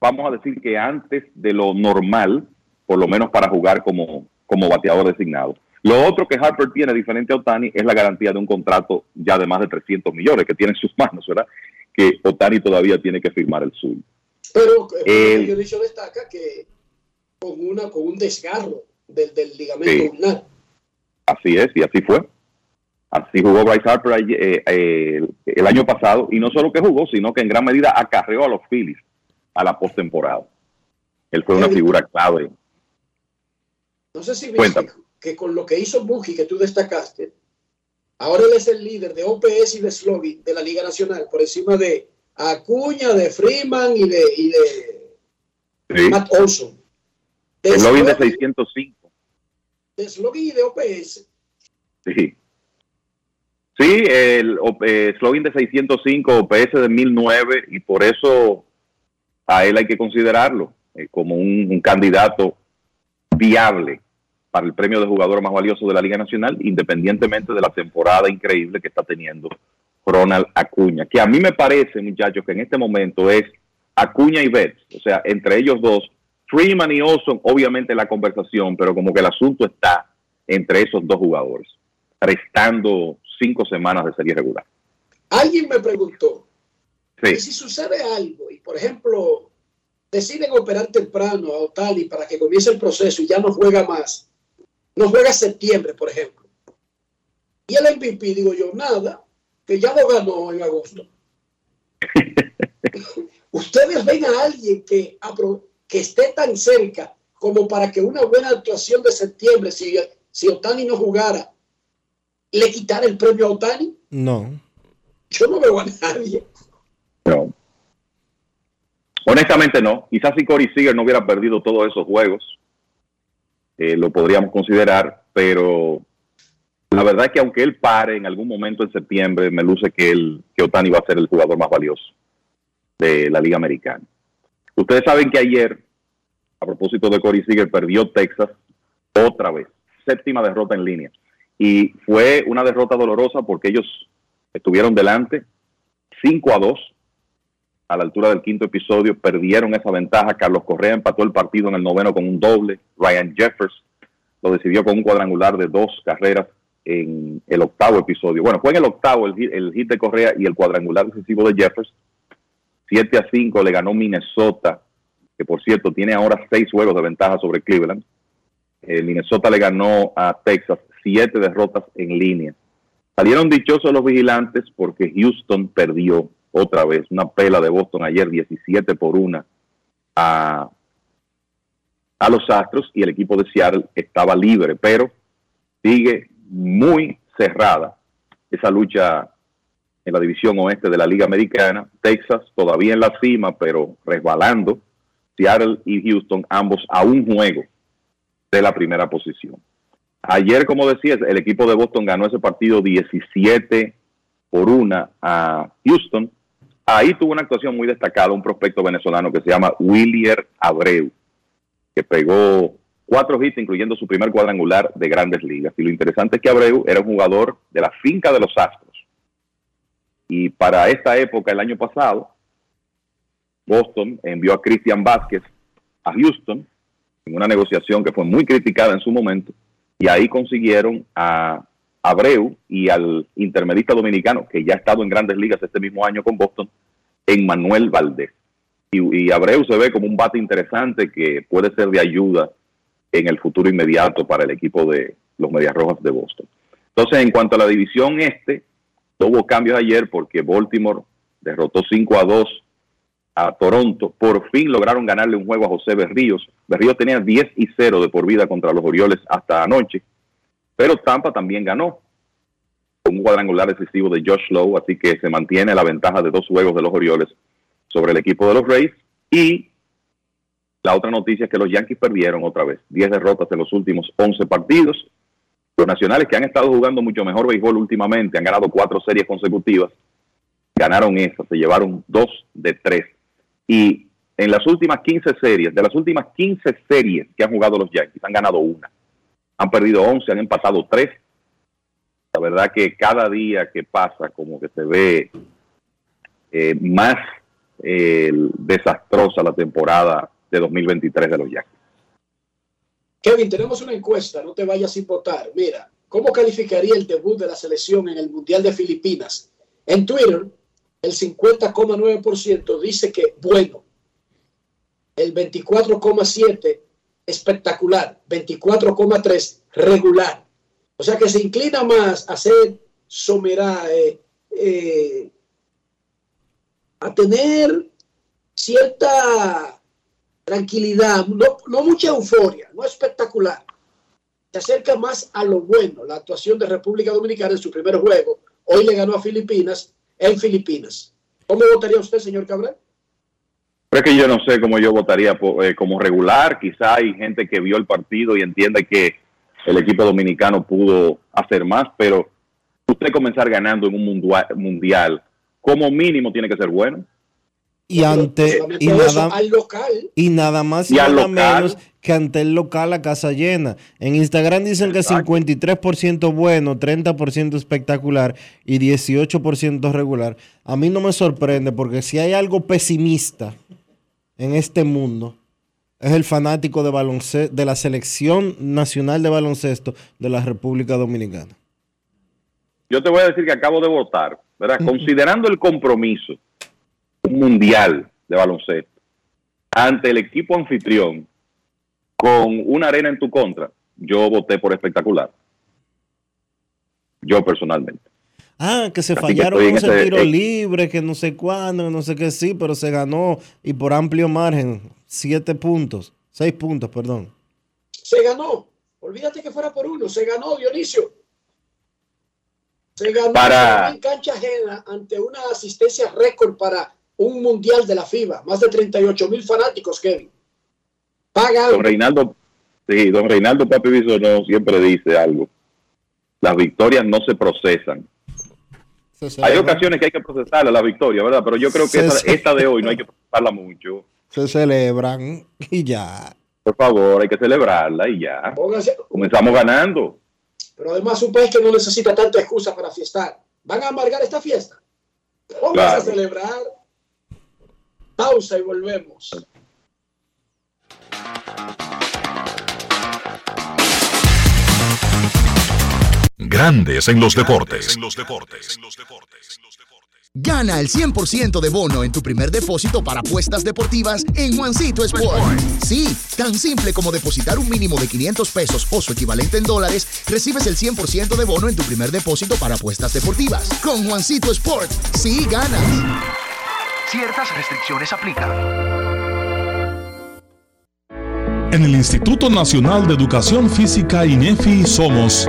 Speaker 25: vamos a decir que antes de lo normal, por lo menos para jugar como, como bateador designado. Lo otro que Harper tiene, diferente a Otani, es la garantía de un contrato ya de más de 300 millones que tiene en sus manos, ¿verdad? Que Otani todavía tiene que firmar el suyo.
Speaker 4: Pero eh,
Speaker 25: El-
Speaker 4: Dionisio destaca que con, una, con un desgarro del, del ligamento
Speaker 25: Sí.
Speaker 4: ulnar.
Speaker 25: Así es, y así fue. Así jugó Bryce Harper eh, eh, el, año pasado, y no solo que jugó, sino que en gran medida acarreó a los Phillies a la postemporada. Él fue una figura clave.
Speaker 4: No sé si viste que con lo que hizo Buki, que tú destacaste, ahora él es el líder de OPS y de slogan de la Liga Nacional, por encima de Acuña, de Freeman y de, y de
Speaker 25: Sí.
Speaker 4: Matt Olson. De
Speaker 25: lobby de
Speaker 4: slogan-
Speaker 25: 605.
Speaker 4: de slogan y de OPS.
Speaker 25: Sí. Sí, el eh, slogan de 605, OPS de 1009, y por eso a él hay que considerarlo eh, como un, un candidato viable para el premio de jugador más valioso de la Liga Nacional, independientemente de la temporada increíble que está teniendo Ronald Acuña. Que a mí me parece, muchachos, que en este momento es Acuña y Betts, o sea, entre ellos dos, Freeman y Olson, obviamente la conversación, pero como que el asunto está entre esos dos jugadores, restando cinco semanas de serie regular.
Speaker 4: Alguien me preguntó
Speaker 25: Sí.
Speaker 4: que si sucede algo y, por ejemplo, deciden operar temprano a Otani para que comience el proceso y ya no juega más, no juega septiembre, por ejemplo. Y el MVP, digo yo, nada, que ya lo ganó en agosto. (laughs) Ustedes ven a alguien que esté tan cerca como para que una buena actuación de septiembre, si, si Otani no jugara, le quitara el premio a Otani.
Speaker 1: No.
Speaker 4: Yo no veo a nadie.
Speaker 25: No. Honestamente no. Quizás si Corey Seager no hubiera perdido todos esos juegos, eh, lo podríamos considerar, pero la verdad es que aunque él pare en algún momento en septiembre, me luce que, él, que Otani va a ser el jugador más valioso de la Liga Americana. Ustedes saben que ayer a propósito de Corey Seager, perdió Texas otra vez. Séptima derrota en línea. Y fue una derrota dolorosa porque ellos estuvieron delante 5 a 2 a la altura del quinto episodio, perdieron esa ventaja. Carlos Correa empató el partido en el noveno con un doble. Ryan Jeffers lo decidió con un cuadrangular de dos carreras en el octavo episodio. Bueno, fue en el octavo el hit, el hit de Correa y el cuadrangular decisivo de Jeffers. 7 a 5 le ganó Minnesota, que por cierto tiene ahora seis juegos de ventaja sobre Cleveland. Eh, Minnesota le ganó a Texas siete derrotas en línea. Salieron dichosos los vigilantes porque Houston perdió otra vez una pela de Boston ayer 17 por una a, a los Astros y el equipo de Seattle estaba libre, pero sigue muy cerrada esa lucha en la división oeste de la Liga Americana. Texas todavía en la cima, pero resbalando. Seattle y Houston, ambos a un juego de la primera posición. Ayer, como decías, el equipo de Boston ganó ese partido 17 por una a Houston. Ahí tuvo una actuación muy destacada un prospecto venezolano que se llama Willier Abreu, que pegó cuatro hits, incluyendo su primer cuadrangular de grandes ligas. Y lo interesante es que Abreu era un jugador de la finca de los Astros. Y para esta época, el año pasado, Boston envió a Christian Vázquez a Houston en una negociación que fue muy criticada en su momento, y ahí consiguieron a Abreu y al intermedista dominicano, que ya ha estado en grandes ligas este mismo año con Boston, en Manuel Valdés. Y, Abreu se ve como un bate interesante que puede ser de ayuda en el futuro inmediato para el equipo de los Medias Rojas de Boston. Entonces, en cuanto a la división este, hubo cambios ayer porque Baltimore derrotó 5 a 2 a Toronto. Por fin lograron ganarle un juego a José Berríos. Berríos tenía 10 y 0 de por vida contra los Orioles hasta anoche. Pero Tampa también ganó un cuadrangular decisivo de Josh Lowe, así que se mantiene la ventaja de dos juegos de los Orioles sobre el equipo de los Rays. Y la otra noticia es que los Yankees perdieron otra vez, 10 derrotas en los últimos 11 partidos. Los nacionales que han estado jugando mucho mejor béisbol últimamente, han ganado cuatro series consecutivas, ganaron esas, se llevaron dos de tres. Y en las últimas 15 series, de las últimas 15 series que han jugado los Yankees, han ganado una. Han perdido 11, han empatado tres. La verdad que cada día que pasa como que se ve eh, más eh, desastrosa la temporada de 2023 de los Yankees.
Speaker 4: Kevin, tenemos una encuesta, no te vayas sin votar. Mira, ¿cómo calificaría el debut de la selección en el Mundial de Filipinas? En Twitter, el 50,9% dice que bueno, el 24,7% espectacular, 24,3% regular. O sea que se inclina más a ser somera, eh, eh, a tener cierta tranquilidad, no, no mucha euforia, no espectacular. Se acerca más a lo bueno la actuación de República Dominicana en su primer juego. Hoy le ganó a Filipinas en Filipinas. ¿Cómo votaría usted, señor Cabral?
Speaker 25: Es que yo no sé cómo yo votaría eh, como regular. Quizá hay gente que vio el partido y entiende que el equipo dominicano pudo hacer más, pero usted comenzar ganando en un mundial, como mínimo tiene que ser bueno.
Speaker 1: Y ante y nada,
Speaker 4: al local.
Speaker 1: y nada más y,
Speaker 25: Y al
Speaker 1: nada
Speaker 25: local.
Speaker 1: menos que ante el local a casa llena. En Instagram dicen que 53% bueno, 30% espectacular y 18% regular. A mí no me sorprende porque si hay algo pesimista en este mundo es el fanático de baloncesto de la selección nacional de baloncesto de la República Dominicana.
Speaker 25: Yo te voy a decir que acabo de votar, ¿verdad? Considerando el compromiso un mundial de baloncesto ante el equipo anfitrión con una arena en tu contra, yo voté por espectacular. Yo personalmente.
Speaker 1: Ah, que se
Speaker 25: Así que
Speaker 1: fallaron
Speaker 25: estoy en
Speaker 1: ese
Speaker 25: ese-
Speaker 1: tiro
Speaker 25: eh,
Speaker 1: libre, que no sé cuándo, que no sé qué sí, pero se ganó y por amplio margen, siete puntos, seis puntos, perdón.
Speaker 4: Se ganó. Olvídate que fuera por uno. Se ganó, Dionisio. Se ganó
Speaker 25: Para-
Speaker 4: en cancha ajena ante una asistencia récord para un mundial de la FIBA. Más de 38 mil fanáticos, Kevin. Paga
Speaker 25: Don Reinaldo, sí, don Reinaldo Papi Bisonó siempre dice algo. Las victorias no se procesan. Hay ocasiones que hay que procesarla, la victoria, ¿verdad? Pero yo creo que esta, de hoy no hay que (laughs) procesarla mucho.
Speaker 1: Se celebran y ya.
Speaker 25: Por favor, hay que celebrarla y ya. Comenzamos ganando.
Speaker 4: Pero además un país que no necesita tanta excusa para fiestar. ¿Van a amargar esta fiesta? Vamos a celebrar. Pausa y volvemos.
Speaker 3: Grandes en los deportes.
Speaker 19: Gana el 100% de bono en tu primer depósito para apuestas deportivas en Juancito Sport. Sí, tan simple como depositar un mínimo de 500 pesos o su equivalente en dólares, recibes el 100% de bono en tu primer depósito para apuestas deportivas. Con Juancito Sport, sí ganas.
Speaker 26: Ciertas restricciones aplican.
Speaker 27: En el Instituto Nacional de Educación Física INEFI somos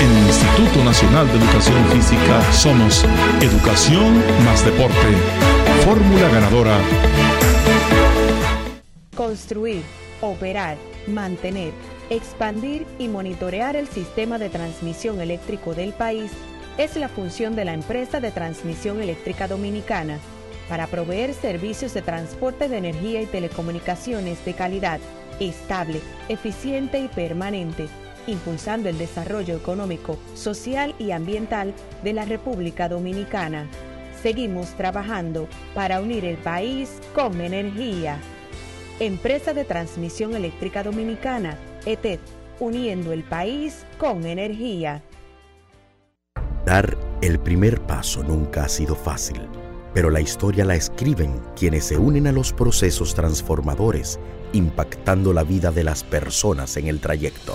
Speaker 27: En el Instituto Nacional de Educación Física somos Educación más Deporte. Fórmula ganadora.
Speaker 16: Construir, operar, mantener, expandir y monitorear el sistema de transmisión eléctrico del país es la función de la empresa de transmisión eléctrica dominicana para proveer servicios de transporte de energía y telecomunicaciones de calidad, estable, eficiente y permanente impulsando el desarrollo económico, social y ambiental de la República Dominicana. Seguimos trabajando para unir el país con energía. Empresa de Transmisión Eléctrica Dominicana, ETED, uniendo el país con energía.
Speaker 14: Dar el primer paso nunca ha sido fácil, pero la historia la escriben quienes se unen a los procesos transformadores, impactando la vida de las personas en el trayecto.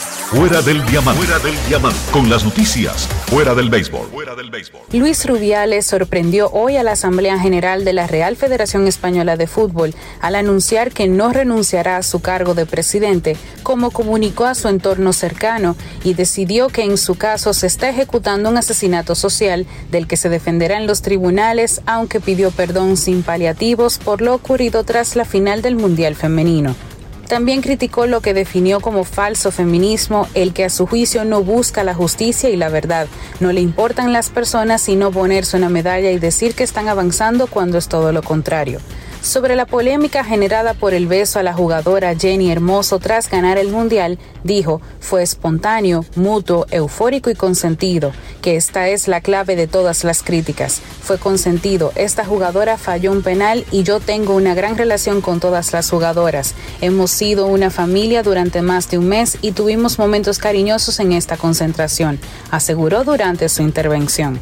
Speaker 3: Fuera del diamante. Fuera del diamante. Con las noticias. Fuera del béisbol. Fuera del béisbol.
Speaker 28: Luis Rubiales sorprendió hoy a la Asamblea General de la Real Federación Española de Fútbol al anunciar que no renunciará a su cargo de presidente, como comunicó a su entorno cercano, y decidió que en su caso se está ejecutando un asesinato social del que se defenderá en los tribunales, aunque pidió perdón sin paliativos por lo ocurrido tras la final del Mundial Femenino. También criticó lo que definió como falso feminismo, el que a su juicio no busca la justicia y la verdad. No le importan las personas sino ponerse una medalla y decir que están avanzando cuando es todo lo contrario sobre la polémica generada por el beso a la jugadora Jenny Hermoso tras ganar el Mundial, dijo, fue espontáneo, mutuo, eufórico y consentido, que esta es la clave de todas las críticas. Fue consentido, esta jugadora falló un penal y yo tengo una gran relación con todas las jugadoras. Hemos sido una familia durante más de un mes y tuvimos momentos cariñosos en esta concentración, aseguró durante su intervención.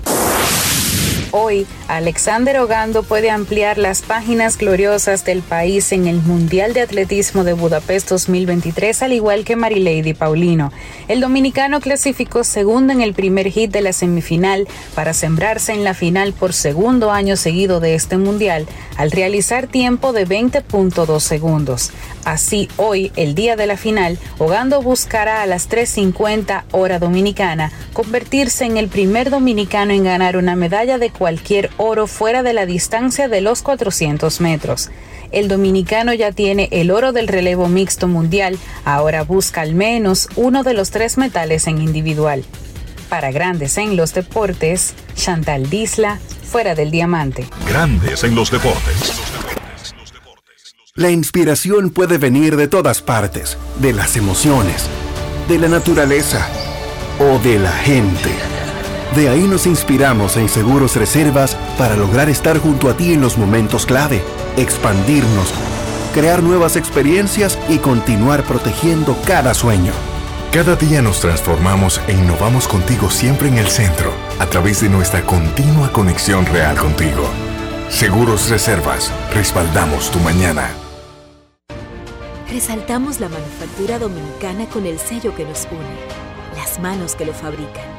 Speaker 28: Hoy, Alexander Ogando puede ampliar las páginas gloriosas del país en el Mundial de Atletismo de Budapest 2023, al igual que Marilady Paulino. El dominicano clasificó segundo en el primer hit de la semifinal para sembrarse en la final por segundo año seguido de este Mundial, al realizar tiempo de 20.2 segundos. Así, hoy, el día de la final, Ogando buscará a las 3.50 hora dominicana convertirse en el primer dominicano en ganar una medalla de cualquier oro fuera de la distancia de los 400 metros. El dominicano ya tiene el oro del relevo mixto mundial, ahora busca al menos uno de los tres metales en individual. Para grandes en los deportes, Chantal Disla, fuera del diamante.
Speaker 3: Grandes en los deportes.
Speaker 15: La inspiración puede venir de todas partes, de las emociones, de la naturaleza o de la gente. De ahí nos inspiramos en Seguros Reservas para lograr estar junto a ti en los momentos clave, expandirnos, crear nuevas experiencias y continuar protegiendo cada sueño.
Speaker 29: Cada día nos transformamos e innovamos contigo siempre en el centro, a través de nuestra continua conexión real contigo. Seguros Reservas, respaldamos tu mañana.
Speaker 30: Resaltamos la manufactura dominicana con el sello que nos une, las manos que lo fabrican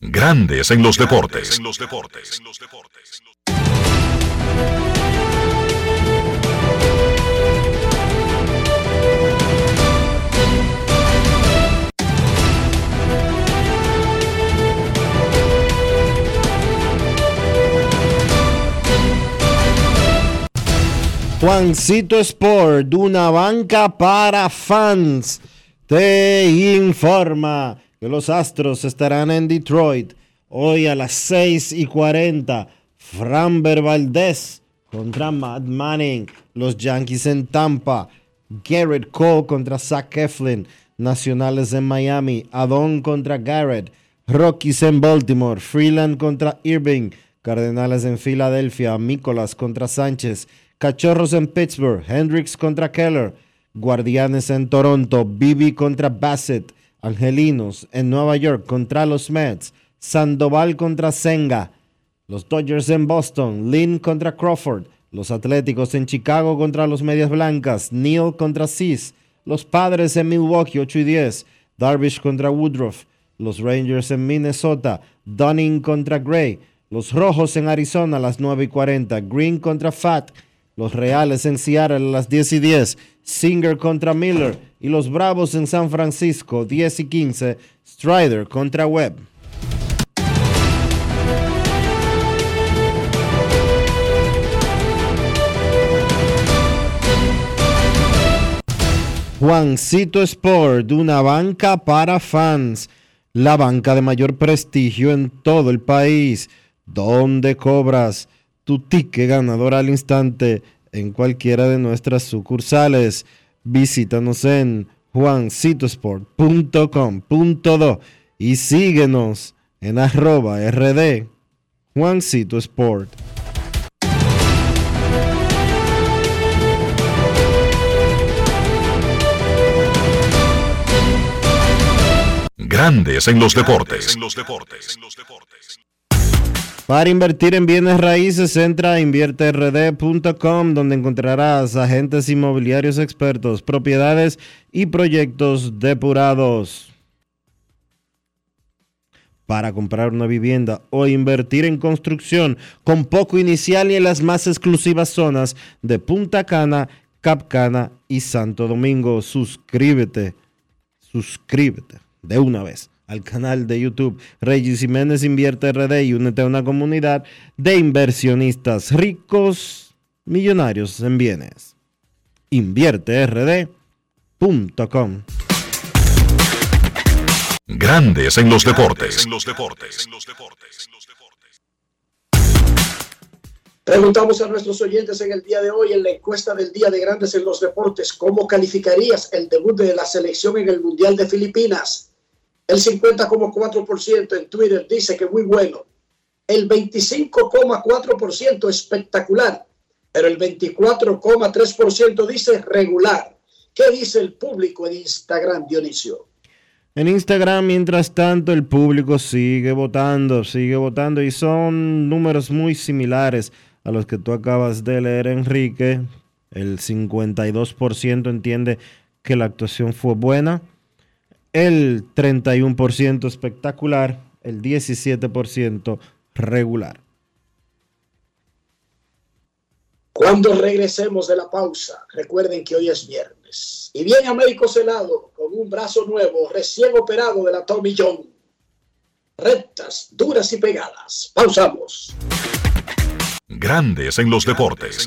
Speaker 3: Grandes en los deportes.
Speaker 1: Juancito Sport, una banca para fans, te informa que los Astros estarán en Detroit hoy a las 6 y 40. Framber Valdez contra Matt Manning. Los Yankees en Tampa. Garrett Cole contra Zach Eflin. Nacionales en Miami. Adon contra Garrett. Rockies en Baltimore. Freeland contra Irving. Cardenales en Filadelfia. Nicolas contra Sánchez. Cachorros en Pittsburgh. Hendricks contra Keller. Guardianes en Toronto. Bibi contra Bassett. Angelinos en Nueva York contra los Mets. Sandoval contra Senga. Los Dodgers en Boston. Lynn contra Crawford. Los Atléticos en Chicago contra los Medias Blancas. Neal contra Cis. Los Padres en Milwaukee 8 y 10. Darvish contra Woodruff. Los Rangers en Minnesota. Dunning contra Gray. Los Rojos en Arizona a las 9 y 40. Green contra Fat. Los Reales en Seattle a las 10 y 10. Singer contra Miller. Y los Bravos en San Francisco 10 y 15. Strider contra Webb. Juancito Sport, una banca para fans, la banca de mayor prestigio en todo el país, donde cobras tu ticket ganador al instante en cualquiera de nuestras sucursales. Visítanos en juancitosport.com.do y síguenos en arroba rd Juancito Sport.
Speaker 3: Grandes en los deportes.
Speaker 1: Para invertir en bienes raíces, entra a invierterd.com donde encontrarás agentes inmobiliarios expertos, propiedades y proyectos depurados. Para comprar una vivienda o invertir en construcción con poco inicial y en las más exclusivas zonas de Punta Cana, Capcana y Santo Domingo. Suscríbete, suscríbete de una vez al canal de YouTube Regis Jiménez Invierte RD y únete a una comunidad de inversionistas ricos, millonarios en bienes. InvierteRD.com
Speaker 3: Grandes en los deportes.
Speaker 4: Preguntamos a nuestros oyentes en el día de hoy en la encuesta del Día de Grandes en los Deportes, ¿cómo calificarías el debut de la selección en el Mundial de Filipinas? El 50,4% en Twitter dice que muy bueno. El 25,4% espectacular. Pero el 24,3% dice regular. ¿Qué dice el público en Instagram, Dionisio?
Speaker 1: En Instagram, mientras tanto, el público sigue votando, sigue votando y son números muy similares a los que tú acabas de leer, Enrique. El 52% entiende que la actuación fue buena el 31% espectacular, el 17% regular.
Speaker 4: Cuando regresemos de la pausa, recuerden que hoy es viernes. Y viene Américo Celado con un brazo nuevo, recién operado de la Tommy John. Rectas, duras y pegadas. Pausamos.
Speaker 3: Grandes en los deportes.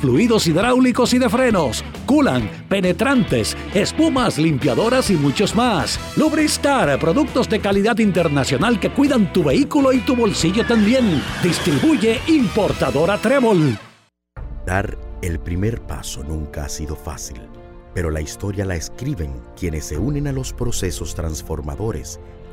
Speaker 13: fluidos hidráulicos y de frenos, culan, penetrantes, espumas, limpiadoras y muchos más. Lubristar, productos de calidad internacional que cuidan tu vehículo y tu bolsillo también. Distribuye importadora Trébol.
Speaker 14: Dar el primer paso nunca ha sido fácil, pero la historia la escriben quienes se unen a los procesos transformadores,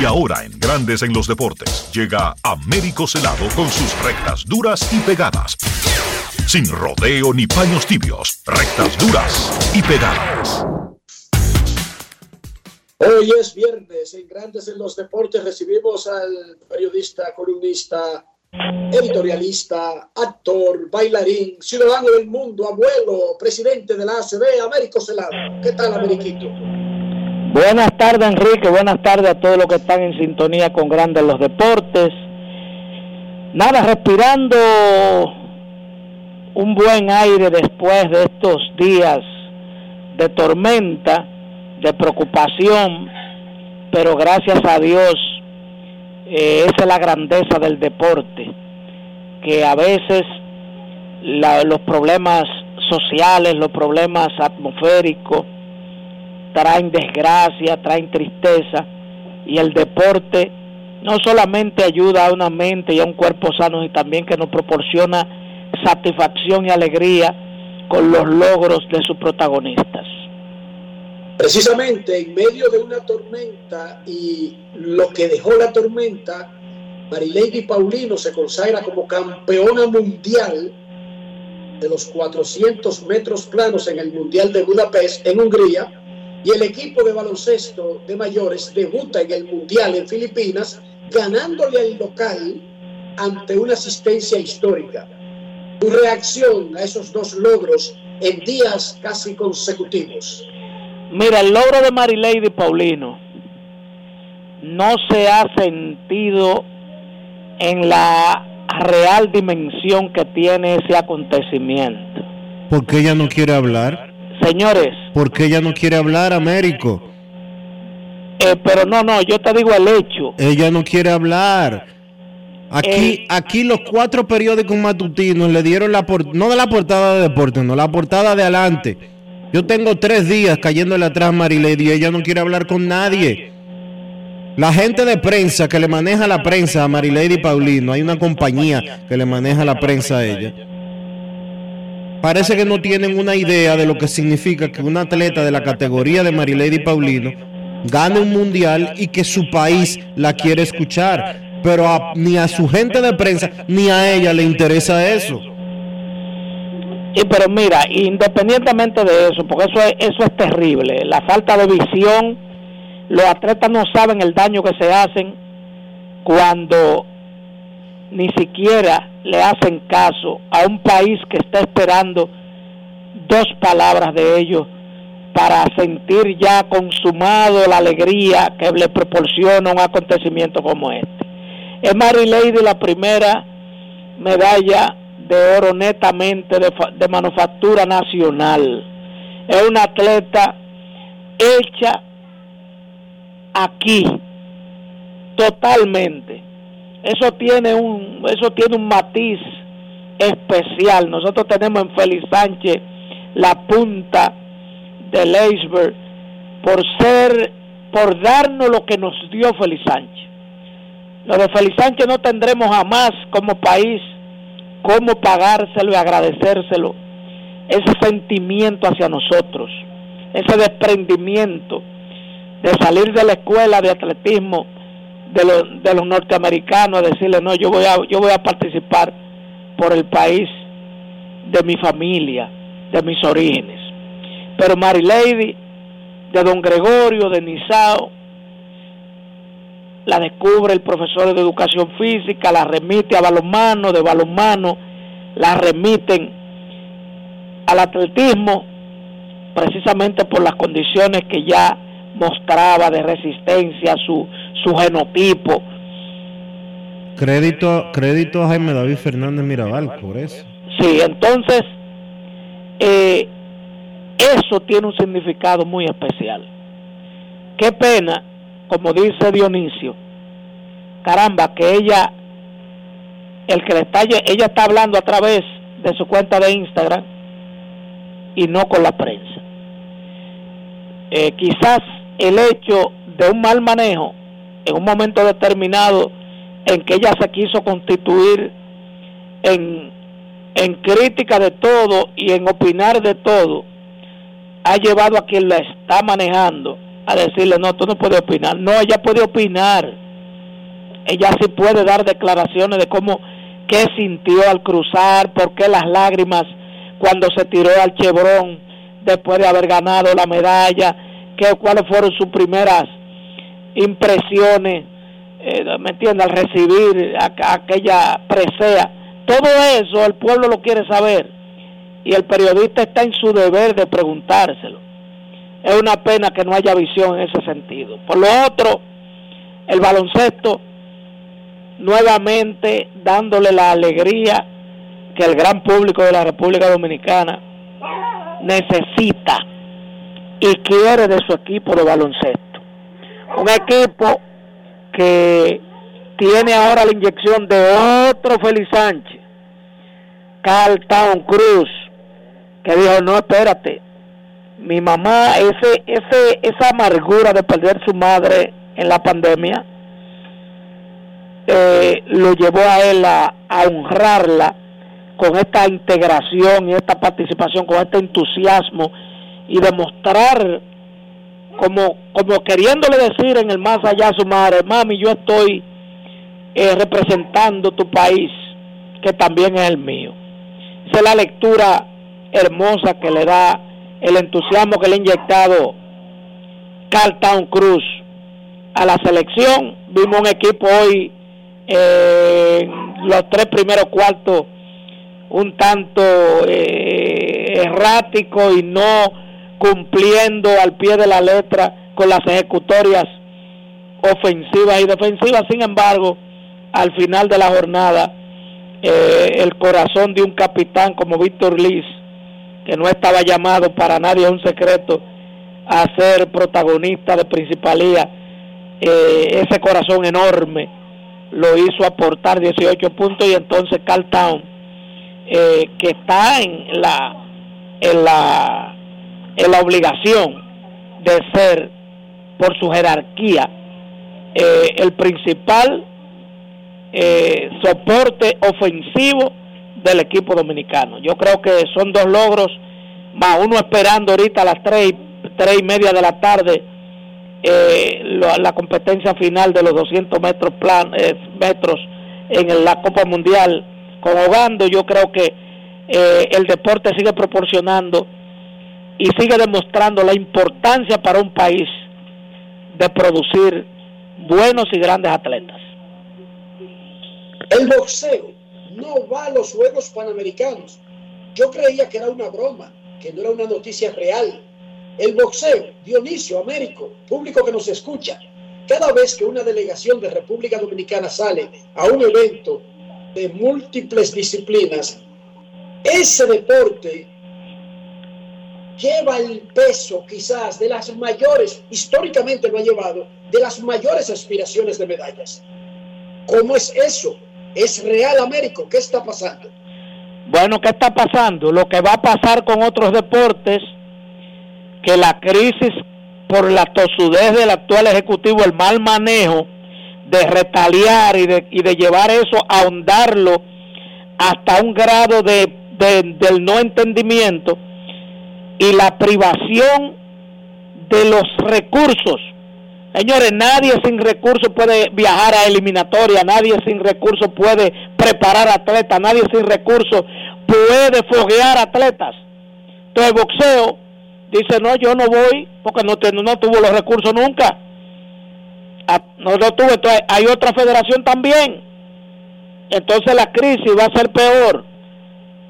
Speaker 3: Y ahora en Grandes en los deportes llega Américo Celado con sus rectas duras y pegadas sin rodeo ni paños tibios, rectas duras y pegadas.
Speaker 4: Hoy es viernes, en Grandes en los Deportes recibimos al periodista, columnista, editorialista, actor, bailarín, ciudadano del mundo, abuelo, presidente de la ACB, Américo Celado. ¿Qué tal, Ameriquito?
Speaker 31: Buenas tardes, Enrique. Buenas tardes a todos los que están en sintonía con Grandes los Deportes. Nada, respirando un buen aire después de estos días de tormenta, de preocupación, pero gracias a Dios, eh, esa es la grandeza del deporte, que a veces los problemas sociales, los problemas atmosféricos, traen desgracia, traen tristeza, y el deporte no solamente ayuda a una mente y a un cuerpo sano, sino también que nos proporciona satisfacción y alegría con los logros de sus protagonistas.
Speaker 4: Precisamente en medio de una tormenta y lo que dejó la tormenta, Marilady Paulino se consagra como campeona mundial de los 400 metros planos en el Mundial de Budapest en Hungría y el equipo de baloncesto de mayores debuta en el Mundial en Filipinas ganándole al local ante una asistencia histórica. Tu reacción a esos dos logros en días casi consecutivos.
Speaker 31: Mira, el logro de Marilady Paulino no se ha sentido en la real dimensión que tiene ese acontecimiento.
Speaker 1: ¿Por qué ella no quiere hablar?
Speaker 31: Señores.
Speaker 1: ¿Por qué ella no quiere hablar, Américo?
Speaker 31: Eh, pero no, no, yo te digo el hecho.
Speaker 1: Ella no quiere hablar. Aquí,
Speaker 31: Eh.
Speaker 1: aquí los cuatro periódicos matutinos le dieron la por- no de la portada de deporte, no, la portada de adelante. Yo tengo tres días cayéndole atrás a Marilady y ella no quiere hablar con nadie. La gente de prensa que le maneja la prensa a Marilady Paulino, hay una compañía que le maneja la prensa a ella. Parece que no tienen una idea de lo que significa que un atleta de la categoría de Marilady Paulino gane un mundial y que su país la quiere escuchar. Pero a- ni a su gente de prensa ni a ella le interesa eso.
Speaker 31: Y pero mira, independientemente de eso, porque eso es, eso es terrible, la falta de visión, los atletas no saben el daño que se hacen cuando ni siquiera le hacen caso a un país que está esperando dos palabras de ellos para sentir ya consumado la alegría que le proporciona un acontecimiento como este. Es Mary Lady la primera medalla de oro netamente de, de manufactura nacional. Es una atleta hecha aquí totalmente. Eso tiene un eso tiene un matiz especial. Nosotros tenemos en Félix Sánchez la punta del iceberg por ser por darnos lo que nos dio Félix Sánchez. Lo de Félix Sánchez no tendremos jamás como país cómo pagárselo y agradecérselo. Ese sentimiento hacia nosotros, ese desprendimiento de salir de la escuela de atletismo de los, de los norteamericanos, a decirle, no, yo voy, a, yo voy a participar por el país de mi familia, de mis orígenes. Pero Mary Lady, de Don Gregorio, de Nizao, la descubre el profesor de educación física, la remite a balonmano, de balonmano, la remiten al atletismo, precisamente por las condiciones que ya mostraba de resistencia, su, su genotipo.
Speaker 1: Crédito, crédito a Jaime David Fernández Mirabal por eso.
Speaker 31: Sí, entonces, eh, eso tiene un significado muy especial. Qué pena, como dice Dionisio, caramba, que ella, el que le está, ella está hablando a través de su cuenta de Instagram y no con la prensa. Eh, quizás el hecho de un mal manejo en un momento determinado en que ella se quiso constituir en, en crítica de todo y en opinar de todo, ha llevado a quien la está manejando a decirle, no, tú no puedes opinar. No, ella puede opinar. Ella sí puede dar declaraciones de cómo, qué sintió al cruzar, por qué las lágrimas cuando se tiró al Chevron después de haber ganado la medalla, qué, cuáles fueron sus primeras impresiones, eh, ¿me entiendes? Al recibir a- aquella presea. Todo eso el pueblo lo quiere saber y el periodista está en su deber de preguntárselo. Es una pena que no haya visión en ese sentido. Por lo otro, el baloncesto nuevamente dándole la alegría que el gran público de la República Dominicana necesita y quiere de su equipo de baloncesto. Un equipo que tiene ahora la inyección de otro Félix Sánchez, Carl Town Cruz, que dijo, no, espérate, mi mamá, ese, ese, esa amargura de perder su madre en la pandemia, eh, lo llevó a él a, a honrarla con esta integración y esta participación, con este entusiasmo y demostrar como, como queriéndole decir en el más allá a su madre, mami, yo estoy eh, representando tu país, que también es el mío. Esa es la lectura hermosa que le da el entusiasmo que le ha inyectado Carl Town Cruz a la selección vimos un equipo hoy eh, los tres primeros cuartos un tanto eh, errático y no cumpliendo al pie de la letra con las ejecutorias ofensivas y defensivas. Sin embargo, al final de la jornada, eh, el corazón de un capitán como Víctor Liz, que no estaba llamado para nadie, un secreto, a ser protagonista de principalía, eh, ese corazón enorme lo hizo aportar 18 puntos y entonces Carl Town, eh, que está en la, en la, en la obligación de ser por su jerarquía eh, el principal eh, soporte ofensivo del equipo dominicano. Yo creo que son dos logros, más uno esperando ahorita a las tres, tres y media de la tarde eh, la, competencia final de los 200 metros, plan, metros en la Copa Mundial con Ogando. Yo creo que el deporte sigue proporcionando y sigue demostrando la importancia para un país de producir buenos y grandes atletas.
Speaker 4: El boxeo no va a los Juegos Panamericanos. Yo creía que era una broma, que no era una noticia real. El boxeo, Dionisio, Américo, público que nos escucha, cada vez que una delegación de República Dominicana sale a un evento de múltiples disciplinas, ese deporte lleva el peso quizás de las mayores, históricamente lo ha llevado, de las mayores aspiraciones de medallas. ¿Cómo es eso? ¿Es real, Américo? ¿Qué está pasando?
Speaker 31: Bueno, ¿qué está pasando? Lo que va a pasar con otros deportes, que la crisis por la tosudez del actual ejecutivo, el mal manejo de retaliar y de, y de llevar eso, a ahondarlo hasta un grado de, del no entendimiento y la privación de los recursos Señores, nadie sin recursos puede viajar a eliminatoria, nadie sin recursos puede preparar atletas, nadie sin recursos puede foguear atletas. Entonces boxeo dice, no, yo no voy porque no, no tuvo los recursos nunca. Ah, no lo tuvo, entonces hay otra federación también. Entonces la crisis va a ser peor,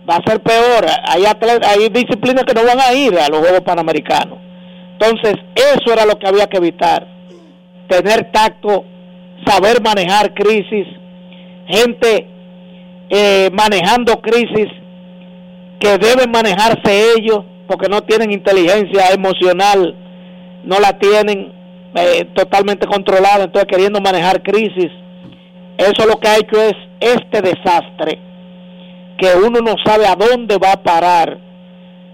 Speaker 31: va a ser peor. Hay, hay disciplinas que no van a ir a los Juegos Panamericanos. Entonces eso era lo que había que evitar tener tacto, saber manejar crisis, gente eh, manejando crisis que deben manejarse ellos porque no tienen inteligencia emocional, no la tienen eh, totalmente controlada, entonces queriendo manejar crisis. Eso lo que ha hecho es este desastre, que uno no sabe a dónde va a parar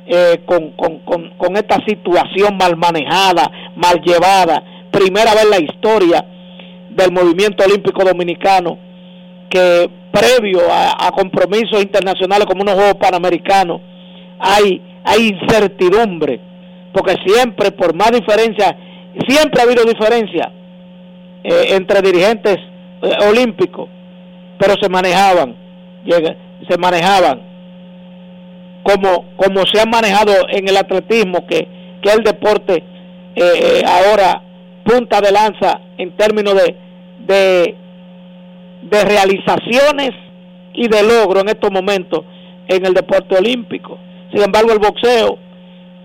Speaker 31: eh, con, con, con, con esta situación mal manejada, mal llevada. Primera vez en la historia del movimiento olímpico dominicano que previo a, compromisos internacionales como unos Juegos Panamericanos hay, hay incertidumbre, porque siempre, por más diferencia, siempre ha habido diferencia eh, entre dirigentes eh, olímpicos, pero se manejaban, se manejaban como, como se ha manejado en el atletismo, que, que el deporte eh, ahora punta de lanza en términos de, de, de realizaciones y de logro en estos momentos en el deporte olímpico. Sin embargo, el boxeo,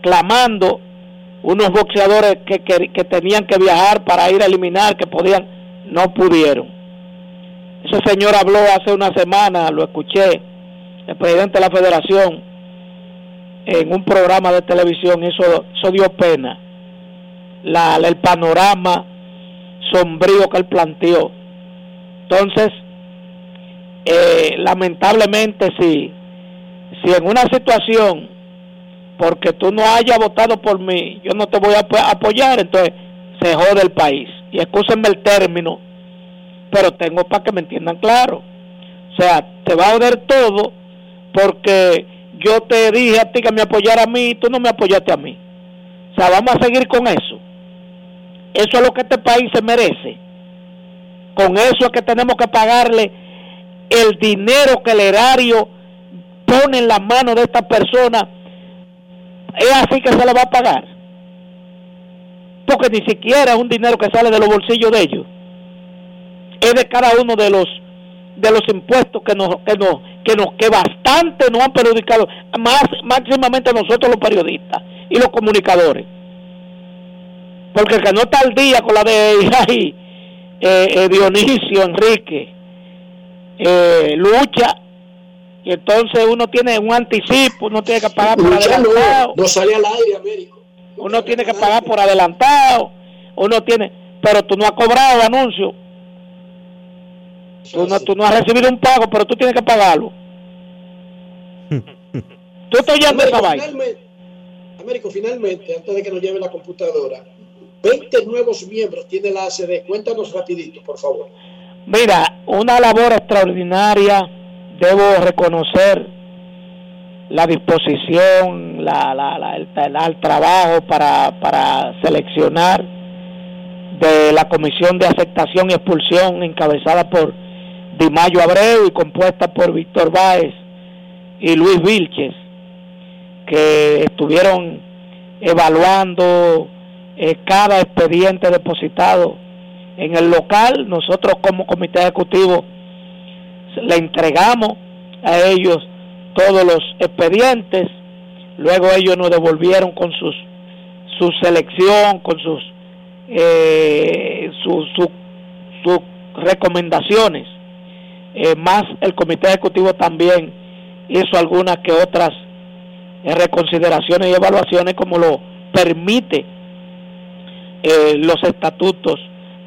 Speaker 31: clamando unos boxeadores que, que, tenían que viajar para ir a eliminar, que podían, no pudieron. Ese señor habló hace una semana, lo escuché, el presidente de la federación, en un programa de televisión, eso, eso dio pena la, el panorama sombrío que él planteó. Entonces, eh, lamentablemente, si, si en una situación, porque tú no hayas votado por mí, yo no te voy a apoyar, entonces se jode el país. Y escúsenme el término, pero tengo para que me entiendan claro. O sea, te va a joder todo porque yo te dije a ti que me apoyara a mí y tú no me apoyaste a mí. O sea, vamos a seguir con eso. Eso es lo que este país se merece. Con eso es que tenemos que pagarle el dinero que el erario pone en las manos de esta persona. Es así que se le va a pagar. Porque ni siquiera es un dinero que sale de los bolsillos de ellos. Es de cada uno de los de los impuestos que nos que nos que nos que bastante nos han perjudicado más máximamente a nosotros los periodistas y los comunicadores porque el que no está al día con la de eh, eh, Dionisio Enrique eh, lucha y entonces uno tiene un anticipo, uno tiene que pagar por adelantado.
Speaker 4: No, sale al aire, Américo.
Speaker 31: uno tiene que pagar por adelantado, uno tiene, pero tú no has cobrado anuncio. Tú no, tú no has recibido un pago, pero tú tienes que pagarlo. (laughs) tú estás oyendo esa vaina.
Speaker 4: Américo, finalmente, antes de que nos lleve la computadora, 20 nuevos miembros tiene la ACD. Cuéntanos rapidito, por favor.
Speaker 31: Mira, una labor extraordinaria debo reconocer la disposición, la, la, el, trabajo para, para seleccionar de la Comisión de Aceptación y Expulsión encabezada por Dimayo Abreu y compuesta por Víctor Báez y Luis Vilches, que estuvieron evaluando eh, cada expediente depositado en el local. Nosotros como comité ejecutivo le entregamos a ellos todos los expedientes, luego ellos nos devolvieron con sus su selección, con sus eh, sus recomendaciones. Eh, más el comité ejecutivo también hizo algunas que otras eh, reconsideraciones y evaluaciones como lo permite los estatutos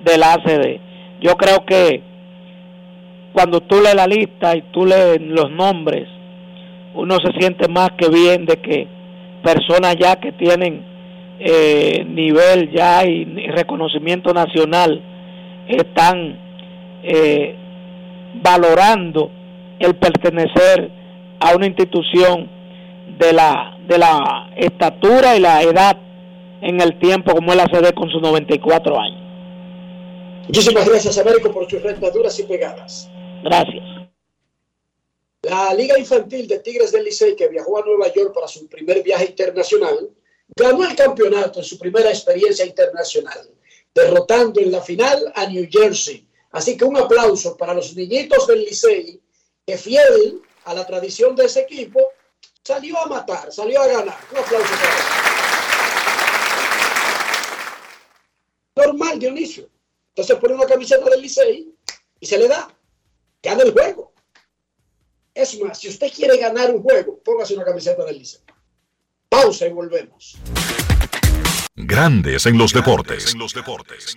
Speaker 31: de la ACD. Yo creo que cuando tú lees la lista y tú lees los nombres, uno se siente más que bien de que personas ya que tienen eh, nivel ya y, reconocimiento nacional están eh, valorando el pertenecer a una institución de la de la estatura y la edad en el tiempo como es la CD con sus 94 años.
Speaker 4: Muchísimas gracias, Américo, por sus rentaduras y pegadas.
Speaker 31: Gracias.
Speaker 4: La Liga Infantil de Tigres del Licey, que viajó a Nueva York para su primer viaje internacional, ganó el campeonato en su primera experiencia internacional, derrotando en la final a New Jersey. Así que un aplauso para los niñitos del Licey, que fiel a la tradición de ese equipo, salió a matar, salió a ganar. Un aplauso para ellos. Normal, Dionisio. Entonces pone una camiseta del Licey y se le da gana el juego. Es más, si usted quiere ganar un juego, póngase una camiseta del Liceo. Pausa y volvemos.
Speaker 3: Grandes en los deportes. En los deportes.